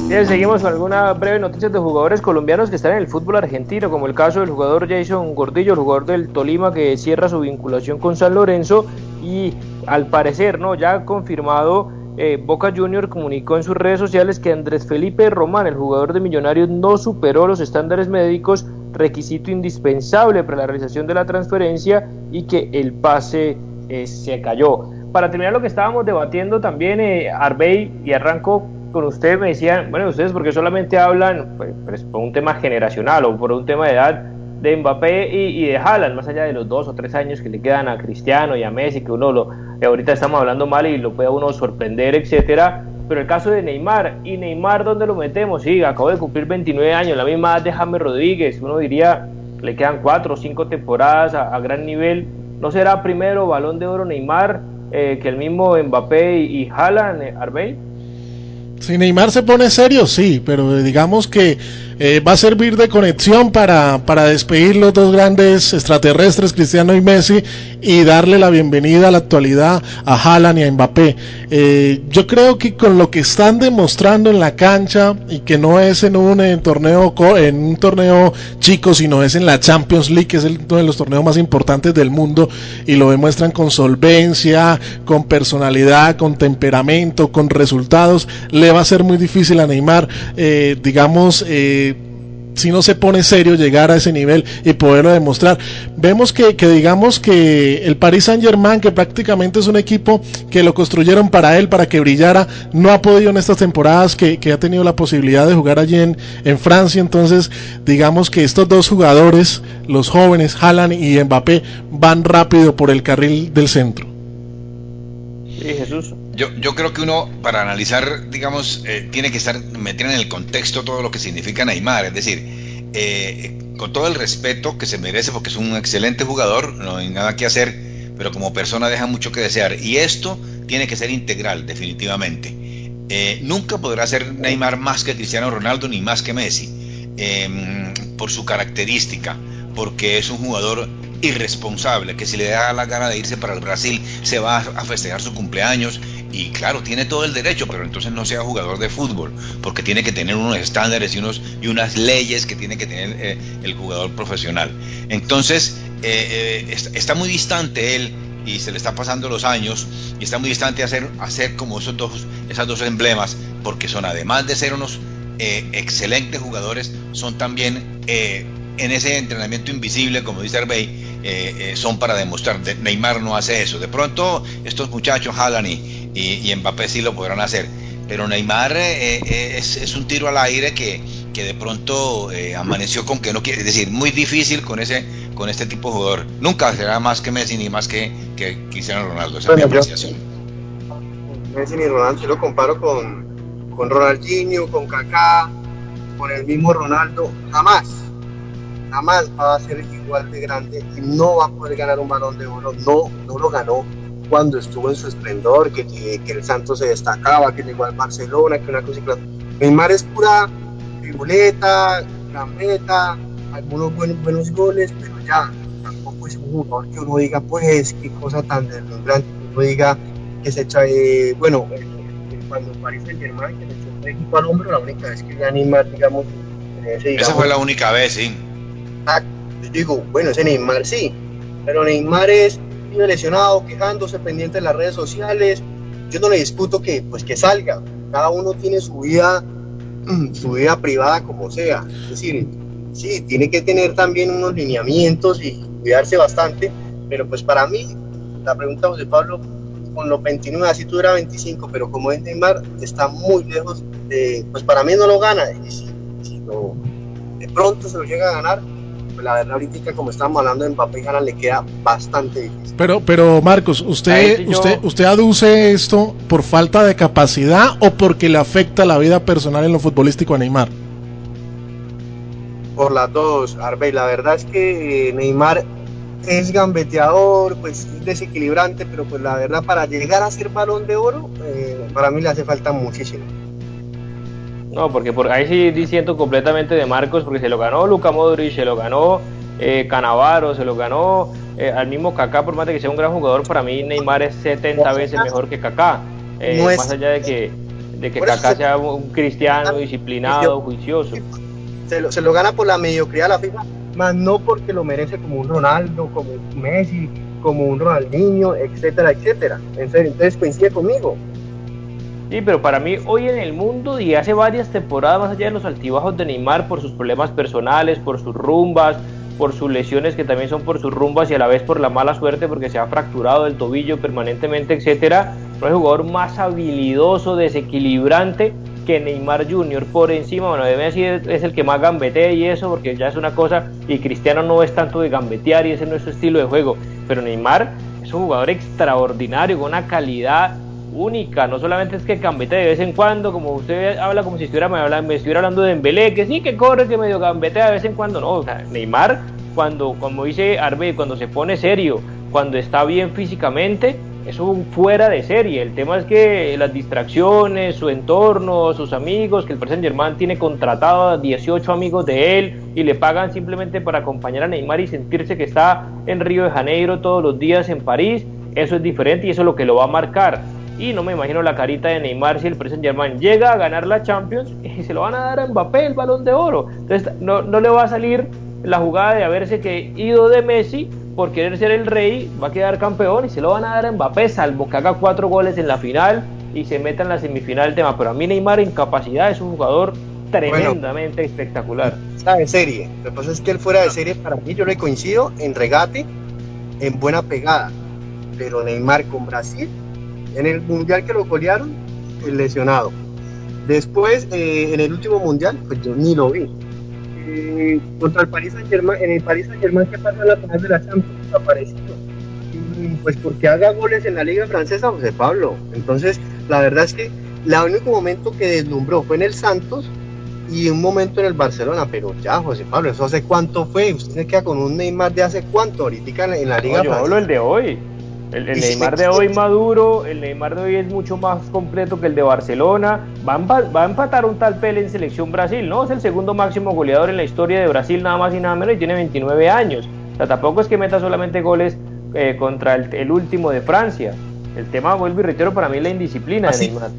Bien, seguimos con algunas breves noticias de jugadores colombianos que están en el fútbol argentino, como el caso del jugador Jason Gordillo, jugador del Tolima que cierra su vinculación con San Lorenzo y al parecer, ¿no? Ya confirmado eh, Boca Junior comunicó en sus redes sociales que Andrés Felipe Román, el jugador de Millonarios, no superó los estándares médicos, requisito indispensable para la realización de la transferencia y que el pase eh, se cayó. Para terminar lo que estábamos debatiendo también, eh, Arbey, y arranco con usted, me decían, bueno, ustedes porque solamente hablan pues, pues, por un tema generacional o por un tema de edad, de Mbappé y, de Haaland, más allá de los dos o tres años que le quedan a Cristiano y a Messi, que uno lo, ahorita estamos hablando mal y lo puede uno sorprender, etcétera. Pero el caso de Neymar, ¿y Neymar dónde lo metemos? Sí, acabo de cumplir 29 años, la misma edad de James Rodríguez, uno diría, le quedan cuatro o cinco temporadas a, gran nivel. ¿No será primero balón de oro Neymar eh, que el mismo Mbappé y, y Haaland, eh? Si Neymar se pone serio, sí, pero digamos que eh, va a servir de conexión para, para despedir los dos grandes extraterrestres, Cristiano y Messi, y darle la bienvenida a la actualidad a Haaland y a Mbappé. Eh, yo creo que con lo que están demostrando en la cancha, y que no es en un torneo en un torneo chico, sino es en la Champions League, que es uno de los torneos más importantes del mundo, y lo demuestran con solvencia, con personalidad, con temperamento, con resultados, va a ser muy difícil a Neymar, eh, digamos, si no se pone serio llegar a ese nivel y poderlo demostrar. Vemos que, digamos que el Paris Saint Germain, que prácticamente es un equipo que lo construyeron para él, para que brillara, no ha podido en estas temporadas que, ha tenido la posibilidad de jugar allí en, en, Francia. Entonces, digamos que estos dos jugadores, los jóvenes, Haaland y Mbappé, van rápido por el carril del centro. Sí, Jesús. Yo, yo creo que uno, para analizar, digamos, eh, tiene que estar meter en el contexto todo lo que significa Neymar. Es decir, eh, con todo el respeto que se merece, porque es un excelente jugador, no hay nada que hacer, pero como persona deja mucho que desear. Y esto tiene que ser integral, definitivamente. Eh, nunca podrá ser Neymar más que Cristiano Ronaldo ni más que Messi, em, por su característica, porque es un jugador irresponsable, que si le da la gana de irse para el Brasil se va a festejar su cumpleaños y claro, tiene todo el derecho, pero entonces no sea jugador de fútbol, porque tiene que tener unos estándares y, unos, y unas leyes que tiene que tener eh, el jugador profesional. Entonces, eh, eh, está muy distante él y se le están pasando los años y está muy distante hacer, hacer como esos dos, esas dos emblemas, porque son además de ser unos excelentes jugadores, son también en ese entrenamiento invisible, como dice Arbey, son para demostrar. Neymar no hace eso. De pronto estos muchachos, Haaland y, y, Mbappé sí lo podrán hacer. Pero Neymar eh, es, es, un tiro al aire que, que de pronto amaneció con que no quiere. Es decir, muy difícil con ese con este tipo de jugador. Nunca será más que Messi ni más que, que Cristiano Ronaldo. Esa es mi apreciación. Messi ni Ronaldo, yo lo comparo con, con Ronaldinho, con Kaká, con el mismo Ronaldo. Jamás jamás va a ser igual de grande y no va a poder ganar un balón de oro. No, no lo ganó cuando estuvo en su esplendor, que, que el Santos se destacaba, que llegó al Barcelona, que una cosa y Neymar es pura figureta, gambeta, algunos buenos, buenos goles, pero ya tampoco es un jugador que uno diga, pues, qué cosa tan deslumbrante, que uno diga que se echa, eh, bueno, eh, cuando Paris Saint Germain, que se echó el equipo al hombro, la única vez que vi a Neymar, digamos, ese, digamos, Esa fue la única vez, sí. Yo digo, bueno, ese Neymar sí, pero Neymar es lesionado, quejándose, pendiente de las redes sociales. Yo no le discuto que, pues, que salga. Cada uno tiene su vida, su vida privada como sea. Es decir, sí, tiene que tener también unos lineamientos y cuidarse bastante, pero pues para mí, la pregunta José Pablo, con los 29, así tuviera 25, pero como es Neymar, está muy lejos de, pues para mí no lo gana, y si, si de pronto se lo llega a ganar, la verdad ahorita como estamos hablando de Mbappé y le queda bastante difícil. Pero, pero Marcos, usted, usted, usted aduce esto por falta de capacidad o porque le afecta la vida personal en lo futbolístico a Neymar. Por las dos, Arbey. La verdad es que eh, Neymar es gambeteador, pues desequilibrante, pero pues la verdad para llegar a ser balón de oro, eh, para mí le hace falta muchísimo. No, porque por ahí sí diciendo completamente de Marcos, porque se lo ganó Luca Modric, se lo ganó eh, Canavaro, se lo ganó eh, al mismo Kaká, por más de que sea un gran jugador, para mí Neymar es 70 veces mejor que Kaká. Eh, más allá de que, de que Kaká sea un cristiano, disciplinado, juicioso. Se lo, se lo gana por la mediocridad de la FIFA, más no porque lo merece como un Ronaldo, como un Messi, como un Ronaldinho, etcétera, etcétera. Entonces coincide conmigo. Sí, pero para mí hoy en el mundo y hace varias temporadas, más allá de los altibajos de Neymar por sus problemas personales, por sus rumbas, por sus lesiones que también son por sus rumbas y a la vez por la mala suerte porque se ha fracturado el tobillo permanentemente, etcétera, no hay jugador más habilidoso, desequilibrante que Neymar Jr. por encima, bueno, debe decir es el que más gambetea y eso porque ya es una cosa y Cristiano no es tanto de gambetear y ese no es su estilo de juego, pero Neymar es un jugador extraordinario con una calidad única, no solamente es que gambete de vez en cuando, como usted habla como si estuviera, me, habla, me estuviera hablando de Embelé, que sí, que corre, que medio gambete de vez en cuando, no, o sea, Neymar, cuando, como dice Arbe, cuando se pone serio, cuando está bien físicamente, es un fuera de serie. El tema es que las distracciones, su entorno, sus amigos, que el Paris Germán tiene contratado a 18 amigos de él y le pagan simplemente para acompañar a Neymar y sentirse que está en Río de Janeiro todos los días en París, eso es diferente y eso es lo que lo va a marcar y no me imagino la carita de Neymar si el Paris Saint Germain llega a ganar la Champions y se lo van a dar a Mbappé el balón de oro. Entonces no, no le va a salir la jugada de haberse que ido de Messi por querer ser el rey, va a quedar campeón y se lo van a dar a Mbappé, salvo que haga cuatro goles en la final y se meta en la semifinal del tema. Pero a mí Neymar en capacidad es un jugador tremendamente espectacular. Está de serie. Lo que pasa es que él fuera de serie para mí, yo le coincido en regate, en buena pegada. Pero Neymar con Brasil en el mundial que lo golearon, el lesionado. Después, eh, en el último mundial, pues yo ni lo vi. Eh, contra el Paris Saint Germain, en el Paris Saint Germain, ¿qué pasa en la final de la Champions? Aparecido. pues porque haga goles en la Liga Francesa, José Pablo. Entonces, la verdad es que el único momento que deslumbró fue en el Santos y un momento en el Barcelona, pero ya, José Pablo, ¿eso hace cuánto fue? Usted se queda con un Neymar de hace cuánto, ahorita en, la Liga no, yo hablo el de hoy. El, Neymar de hoy maduro, el Neymar de hoy es mucho más completo que el de Barcelona. Va a, empatar un tal Pele en selección Brasil, ¿no? Es el segundo máximo goleador en la historia de Brasil, nada más y nada menos, y tiene 29 años. O sea, tampoco es que meta solamente goles eh, contra el, último de Francia. El tema, vuelvo y reitero, para mí la indisciplina de Neymar.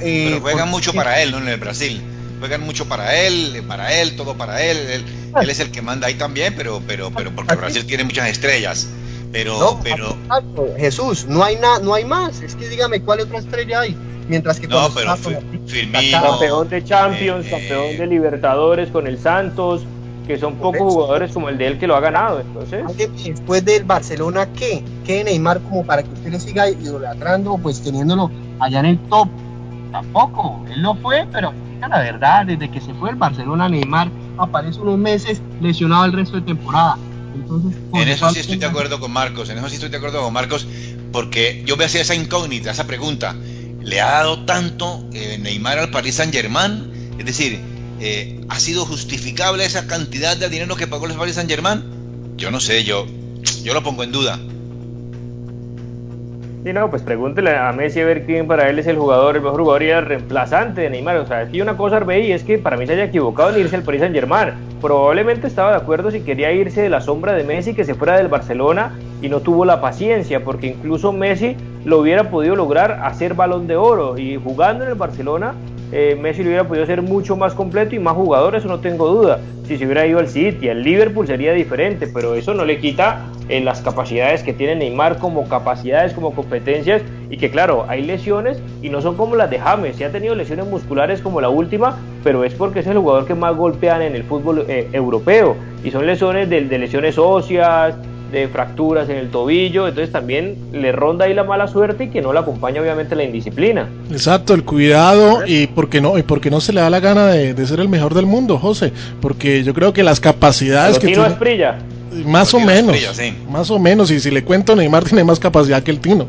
Eh, Pero juegan mucho para él, ¿no? En el Brasil. Juegan mucho para él, para él, todo para él. Él, él es el que manda ahí también, pero, pero, pero porque Brasil tiene muchas estrellas. Pero, pero. Jesús, no hay nada, no hay más. Es que dígame cuál otra estrella hay. Mientras que no, pero Firmino, campeón de Champions, eh, campeón de Libertadores con el Santos, que son pocos jugadores como el de él que lo ha ganado. Entonces, después del Barcelona, ¿qué? ¿Qué Neymar como para que usted le siga idolatrando, pues teniéndolo allá en el top? Tampoco, él no fue, pero la verdad, desde que se fue el Barcelona, Neymar aparece unos meses lesionado el resto de temporada. Entonces, en eso sí estoy de acuerdo con Marcos, en eso sí estoy de acuerdo con Marcos, porque yo me hacía esa incógnita, esa pregunta. ¿Le ha dado tanto eh, Neymar al Paris Saint Germain? Es decir, eh, ¿ha sido justificable esa cantidad de dinero que pagó el Paris Saint Germain? Yo no sé, yo, yo lo pongo en duda. Sí, no, pues pregúntele a Messi a ver quién para él es el jugador, el mejor jugador y el reemplazante de Neymar. O sea, aquí una cosa Arbey es que para mí se haya equivocado en irse al Paris Saint Germain. Probablemente estaba de acuerdo si quería irse de la sombra de Messi, que se fuera del Barcelona y no tuvo la paciencia, porque incluso Messi lo hubiera podido lograr hacer balón de oro y jugando en el Barcelona eh, Messi lo hubiera podido ser mucho más completo y más jugador, eso no tengo duda. Si se hubiera ido al City, al Liverpool sería diferente, pero eso no le quita eh, las capacidades que tiene Neymar como capacidades, como competencias, y que claro, hay lesiones y no son como las de James, sí ha tenido lesiones musculares como la última, pero es porque es el jugador que más golpean en el fútbol eh, europeo, y son lesiones de lesiones óseas, de fracturas en el tobillo, entonces también le ronda ahí la mala suerte y que no le acompaña obviamente la indisciplina. Exacto, el cuidado y porque no y porque no se le da la gana de, ser el mejor del mundo, José, porque yo creo que las capacidades que Tino tiene, más o menos, más o menos y si le cuento Neymar tiene más capacidad que el Tino.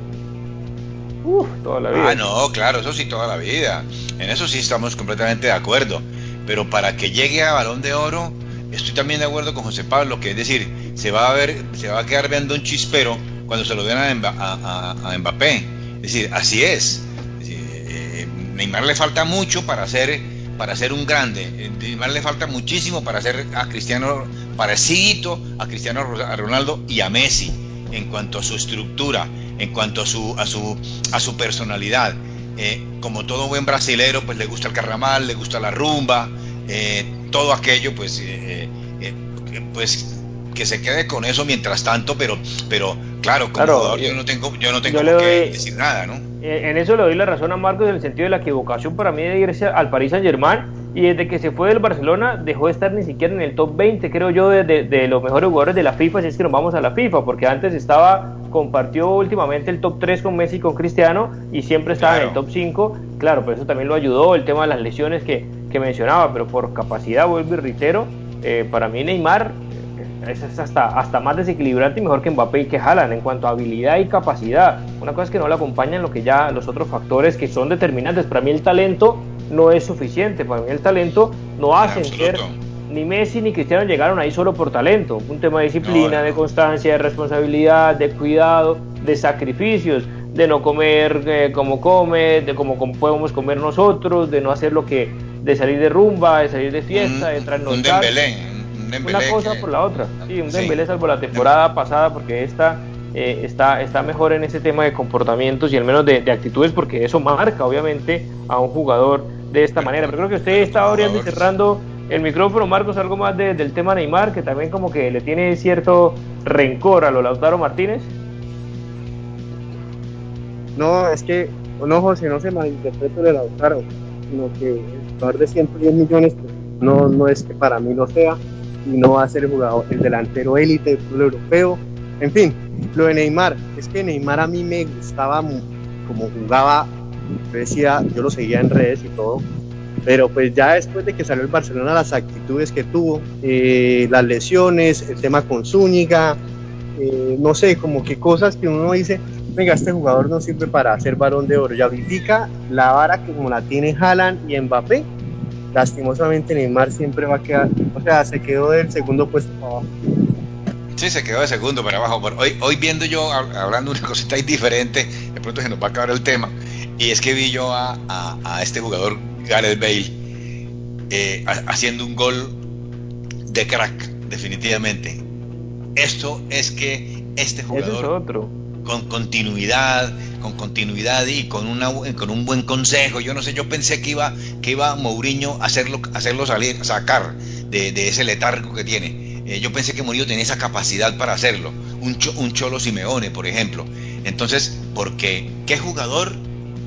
Uf, toda la vida. Ah, no, claro, eso sí toda la vida. En eso sí estamos completamente de acuerdo, pero para que llegue a Balón de Oro estoy también de acuerdo con José Pablo, que es decir, se va a ver, se va a quedar viendo un chispero cuando se lo den a, Mbappé. Es decir, así es. Eh, Neymar le falta mucho para ser, para ser un grande. Eh, Neymar le falta muchísimo para ser a Cristiano, parecido a Cristiano Ronaldo y a Messi en cuanto a su estructura, en cuanto a su, a su, a su personalidad. Eh, como todo buen brasilero, pues le gusta el carnaval, le gusta la rumba, todo aquello, pues, pues que se quede con eso mientras tanto, pero, pero claro, como jugador yo no tengo, yo no tengo que decir nada, ¿no? En eso le doy la razón a Marcos en el sentido de la equivocación para mí de irse al Paris Saint Germain y desde que se fue del Barcelona dejó de estar ni siquiera en el top 20, creo yo, de, de, los mejores jugadores de la FIFA, si es que nos vamos a la FIFA, porque antes estaba, compartió últimamente el top 3 con Messi y con Cristiano y siempre estaba en el top 5, claro, pero eso también lo ayudó, el tema de las lesiones que, que mencionaba, pero por capacidad, vuelvo y reitero, eh, para mí Neymar eh, es hasta, hasta más desequilibrante y mejor que Mbappé y que Haaland en cuanto a habilidad y capacidad. Una cosa es que no le acompañan lo que ya los otros factores que son determinantes. Para mí el talento no es suficiente, para mí el talento no hace ser ni Messi ni Cristiano llegaron ahí solo por talento. Un tema de disciplina, de constancia, de responsabilidad, de cuidado, de sacrificios, de no comer eh, como come, de como podemos comer nosotros, de no hacer lo que de salir de rumba, de salir de fiesta, de trasnochar. Un Dembélé, un Una cosa por la otra. Sí, un Dembélé salvo la temporada pasada porque esta eh, está, está mejor en ese tema de comportamientos y al menos de, actitudes porque eso marca obviamente a un jugador de esta manera. Pero creo que usted está abriendo y cerrando el micrófono, Marcos, algo más del tema Neymar, que también como que le tiene cierto rencor a lo Lautaro Martínez. No, es que, no, José, no se malinterprete de Lautaro, sino que de 110 millones, pues, no, no es que para mí lo sea, y no va a ser jugador, el delantero élite del fútbol europeo. En fin, lo de Neymar, es que Neymar a mí me gustaba como jugaba, yo decía, yo lo seguía en redes y todo, pero pues ya después de que salió el Barcelona, las actitudes que tuvo, eh, las lesiones, el tema con Zúñiga, eh, no sé, como que cosas que uno dice, venga, este jugador no sirve para hacer varón de oro. Ya verifica la vara como la tiene Haaland y Mbappé. Lastimosamente Neymar siempre va a quedar, o sea, se quedó del segundo puesto para abajo. Sí, se quedó de segundo para abajo. hoy, hoy viendo yo, hablando una cosita diferente, de pronto se nos va a acabar el tema. Y es que vi yo a, a, este jugador, Gareth Bale, eh, haciendo un gol de crack, definitivamente. Esto es que este jugador... es otro con continuidad, con continuidad y con, una, con un buen consejo. Yo no sé, yo pensé que iba, que iba Mourinho a hacerlo, hacerlo salir, sacar de, ese letargo que tiene. Eh, yo pensé que Mourinho tenía esa capacidad para hacerlo. Un, un Cholo Simeone, por ejemplo. Entonces, porque qué jugador,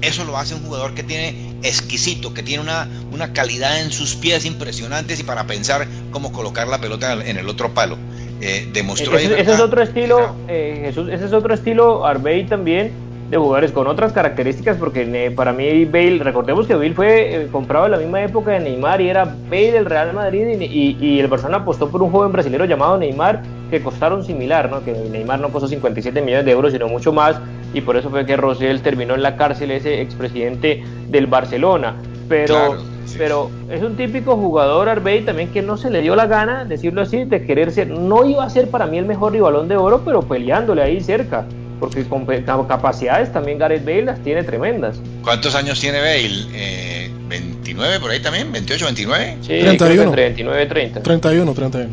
eso lo hace un jugador que tiene exquisito, que tiene una, una calidad en sus pies impresionantes y para pensar cómo colocar la pelota en el otro palo. Eh, demostró ese, ese, es otro estilo, eh, Jesús, ese es otro estilo Arbey también de jugadores con otras características porque eh, para mí Bale, recordemos que Bale fue eh, comprado en la misma época de Neymar y era Bale del Real Madrid y, y, el Barcelona apostó por un joven brasileño llamado Neymar que costaron similar, ¿no? que Neymar no costó 57 millones de euros sino mucho más y por eso fue que Rosell terminó en la cárcel ese expresidente del Barcelona pero pero es un típico jugador Arbey también que no se le dio la gana, decirlo así, de querer ser, no iba a ser para mí el mejor rivalón de oro, pero peleándole ahí cerca porque con capacidades también Gareth Bale las tiene tremendas. ¿Cuántos años tiene Bale? Eh, ¿29 por ahí también? ¿28, 29? Sí, 31. Entre 29 y 30. 31, 31.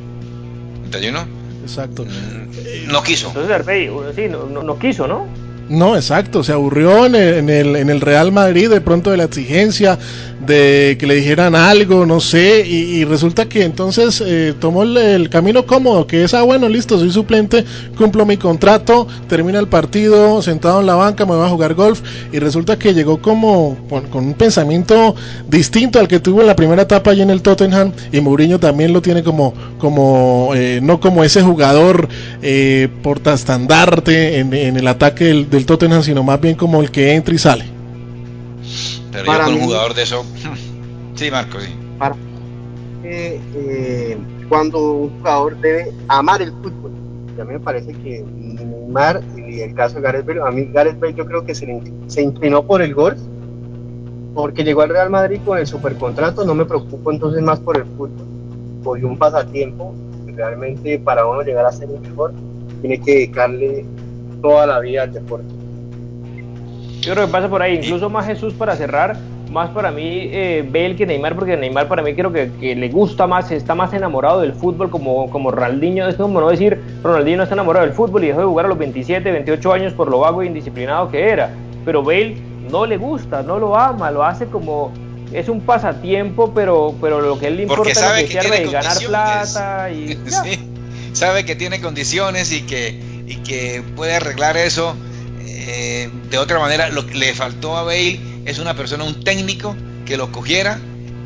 ¿31? Exacto. Mm, no quiso. Entonces Bale, sí, no, no, no quiso, ¿no? No, exacto, se aburrió en el, en el, Real Madrid de pronto de la exigencia, de que le dijeran algo, no sé, y, resulta que entonces eh, tomó el, camino cómodo, que es, ah, bueno, listo, soy suplente, cumplo mi contrato, termina el partido, sentado en la banca, me voy a jugar golf, y resulta que llegó como con, un pensamiento distinto al que tuvo en la primera etapa allí en el Tottenham, y Mourinho también lo tiene como, como eh, no como ese jugador eh, portastandarte en, en el ataque del Tottenham, sino más bien como el que entra y sale. Pero yo con un jugador de eso. sí, Marco, sí. Para, eh, cuando un jugador debe amar el fútbol. A mí me parece que Neymar, y el caso de Gareth Bale, a mí Gareth Bale yo creo que se, se inclinó por el gol, porque llegó al Real Madrid con el supercontrato, no me preocupo entonces más por el fútbol. Hoy un pasatiempo, realmente para uno llegar a ser un mejor, tiene que dedicarle toda la vida al deporte. Yo creo que pasa por ahí, incluso más Jesús para cerrar, más para mí eh, Bale que Neymar, porque Neymar para mí creo que, que, le gusta más, está más enamorado del fútbol como, como Ronaldinho, es como no decir Ronaldinho no está enamorado del fútbol y dejó de jugar a los 27, 28 años por lo vago e indisciplinado que era, pero Bale no le gusta, no lo ama, lo hace como es un pasatiempo, pero pero lo que él le importa es que, ganar plata y sabe que tiene condiciones y que y que puede arreglar eso eh, de otra manera. Lo que le faltó a Bale es una persona, un técnico que lo cogiera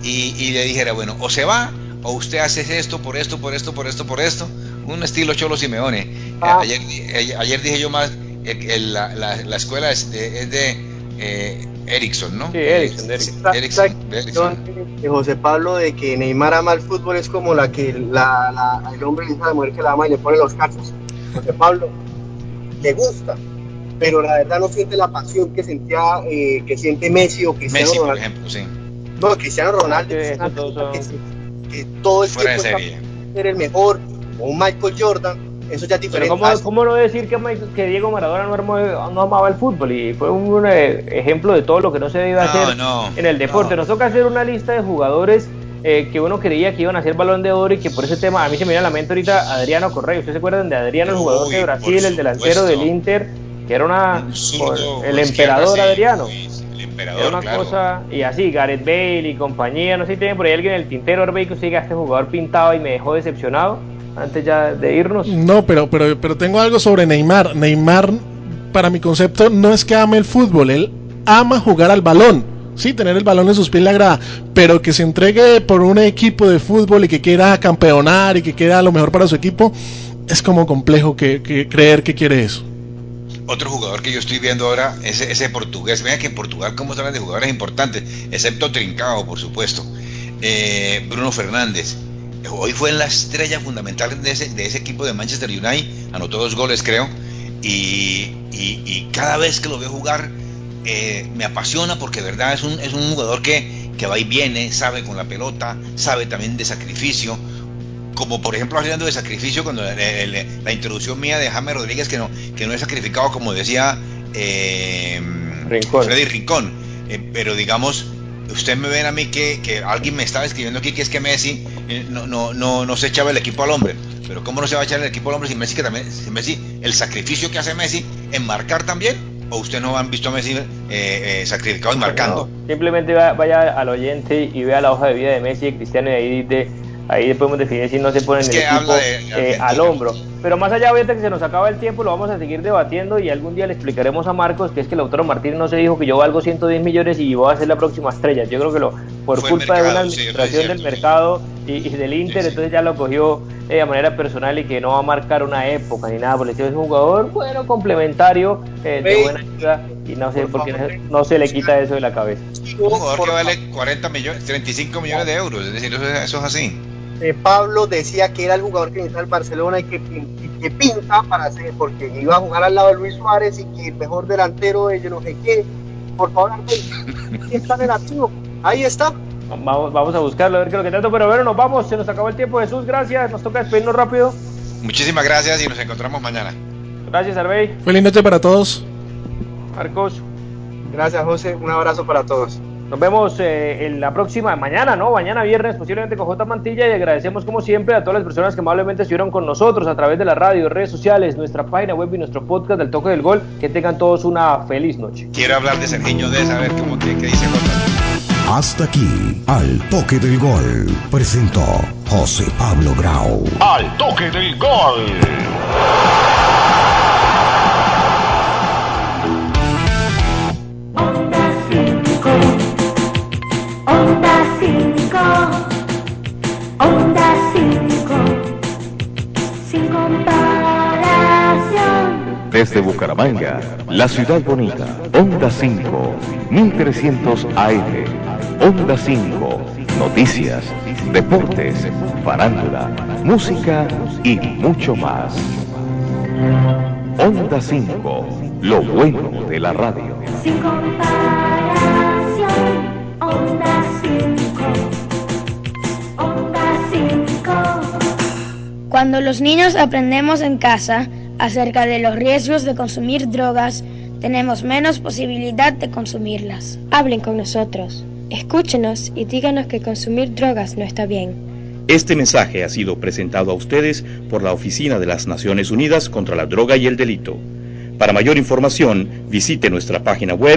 y, le dijera, bueno, o se va o usted hace esto por esto, por esto, por esto, por esto. Un estilo Cholo Simeone. Ah. Ayer, ayer, dije yo más, la, la, escuela es de, es de eh, Ericsson, ¿no? Sí, Ericsson, Ericsson. De José Pablo, de que Neymar ama el fútbol es como la que la, el hombre le dice a la mujer que la ama y le pone los cachos. José Pablo le gusta, pero la verdad no siente la pasión que sentía, eh, que siente Messi o Cristiano Messi, Ronaldo. por ejemplo, sí. No, Cristiano Ronaldo, que, que, todo el tiempo ser el mejor, o un Michael Jordan, eso ya es diferente. Pero ¿cómo, ¿cómo, no decir que, que Diego Maradona no, no, amaba el fútbol? Y fue un, eh, ejemplo de todo lo que no se debe hacer en el deporte. Nos toca hacer una lista de jugadores eh, que uno creía que iban a ser balón de oro y que por ese tema, a mí se me viene a la mente ahorita Adriano Correa. ¿Ustedes se acuerdan de Adriano, el jugador de Brasil, el delantero del Inter, que era una. el emperador Adriano. era una cosa, y así, Gareth Bale y compañía, no sé si tienen por ahí alguien en el tintero, Arbey, que usted este jugador pintado y me dejó decepcionado antes ya de irnos. No, pero, pero, pero tengo algo sobre Neymar. Neymar, para mi concepto, no es que ame el fútbol, él ama jugar al balón sí, tener el balón en sus pies le agrada, pero que se entregue por un equipo de fútbol y que quiera campeonar y que quiera lo mejor para su equipo, es como complejo que, creer que quiere eso. Otro jugador que yo estoy viendo ahora es ese portugués. Vean que en Portugal cómo están de jugadores importantes, excepto Trincao, por supuesto. Eh, Bruno Fernández. Hoy fue la estrella fundamental de ese, de ese equipo de Manchester United, anotó dos goles creo, y cada vez que lo veo jugar eh, me apasiona porque de verdad es un, es un jugador que, que va y viene, sabe con la pelota, sabe también de sacrificio, como por ejemplo hablando de sacrificio cuando la introducción mía de Jaime Rodríguez que no que no he sacrificado como decía eh, Freddy Rincón. Eh, pero digamos usted me ven a mí que, que, alguien me estaba escribiendo aquí que es que Messi no, no, no, no se echaba el equipo al hombre. Pero cómo no se va a echar el equipo al hombre si Messi que también si Messi el sacrificio que hace Messi en marcar también o usted no han visto a Messi eh, eh, sacrificado y marcando. simplemente vaya al oyente y vea la hoja de vida de Messi y Cristiano y ahí dice ahí podemos definir si no se pone el equipo eh, al hombro. Pero más allá, obviamente que se nos acaba el tiempo, lo vamos a seguir debatiendo y algún día le explicaremos a Marcos que es que el autor Martínez no se dijo que yo valgo 110 millones y voy a ser la próxima estrella. Yo creo que lo por culpa de una administración del mercado y, del Inter, entonces ya lo cogió de manera personal y que no va a marcar una época ni nada por el Es un jugador, bueno, complementario, eh, de buena ayuda y no sé por, qué no, se le quita eso de la cabeza. Un jugador que vale 40 millones, 35 millones de euros, es decir, eso, eso es así. Eh, Pablo decía que era el jugador que necesitaba el Barcelona y que, que, pinta para hacer, porque iba a jugar al lado de Luis Suárez y que el mejor delantero de yo no sé qué. Por favor, está negativo. Ahí está. Vamos, vamos a buscarlo, a ver qué es lo que tanto, pero bueno, nos vamos, se nos acabó el tiempo, Jesús, gracias, nos toca despedirnos rápido. Muchísimas gracias y nos encontramos mañana. Gracias, Arbey. Feliz noche para todos. Marcos. Gracias, José, un abrazo para todos. Nos vemos eh, en la próxima, mañana, ¿no? Mañana viernes, posiblemente con J. Mantilla y agradecemos como siempre a todas las personas que amablemente estuvieron con nosotros a través de la radio, redes sociales, nuestra página web y nuestro podcast del Toque del Gol. Que tengan todos una feliz noche. Quiero hablar de Sergiño de saber cómo que, dice J. Hasta aquí, al Toque del Gol, presentó José Pablo Grau. Al Toque del Gol. Onda 5, Desde Bucaramanga, la ciudad bonita, Onda 5, 1300 AM. Onda 5, noticias, deportes, farándula, música y mucho más. Onda 5, lo bueno de la radio. Sin comparación, Onda 5. Cuando los niños aprendemos en casa acerca de los riesgos de consumir drogas, tenemos menos posibilidad de consumirlas. Hablen con nosotros, escúchenos y díganos que consumir drogas no está bien. Este mensaje ha sido presentado a ustedes por la Oficina de las Naciones Unidas contra la Droga y el Delito. Para mayor información, visite nuestra página web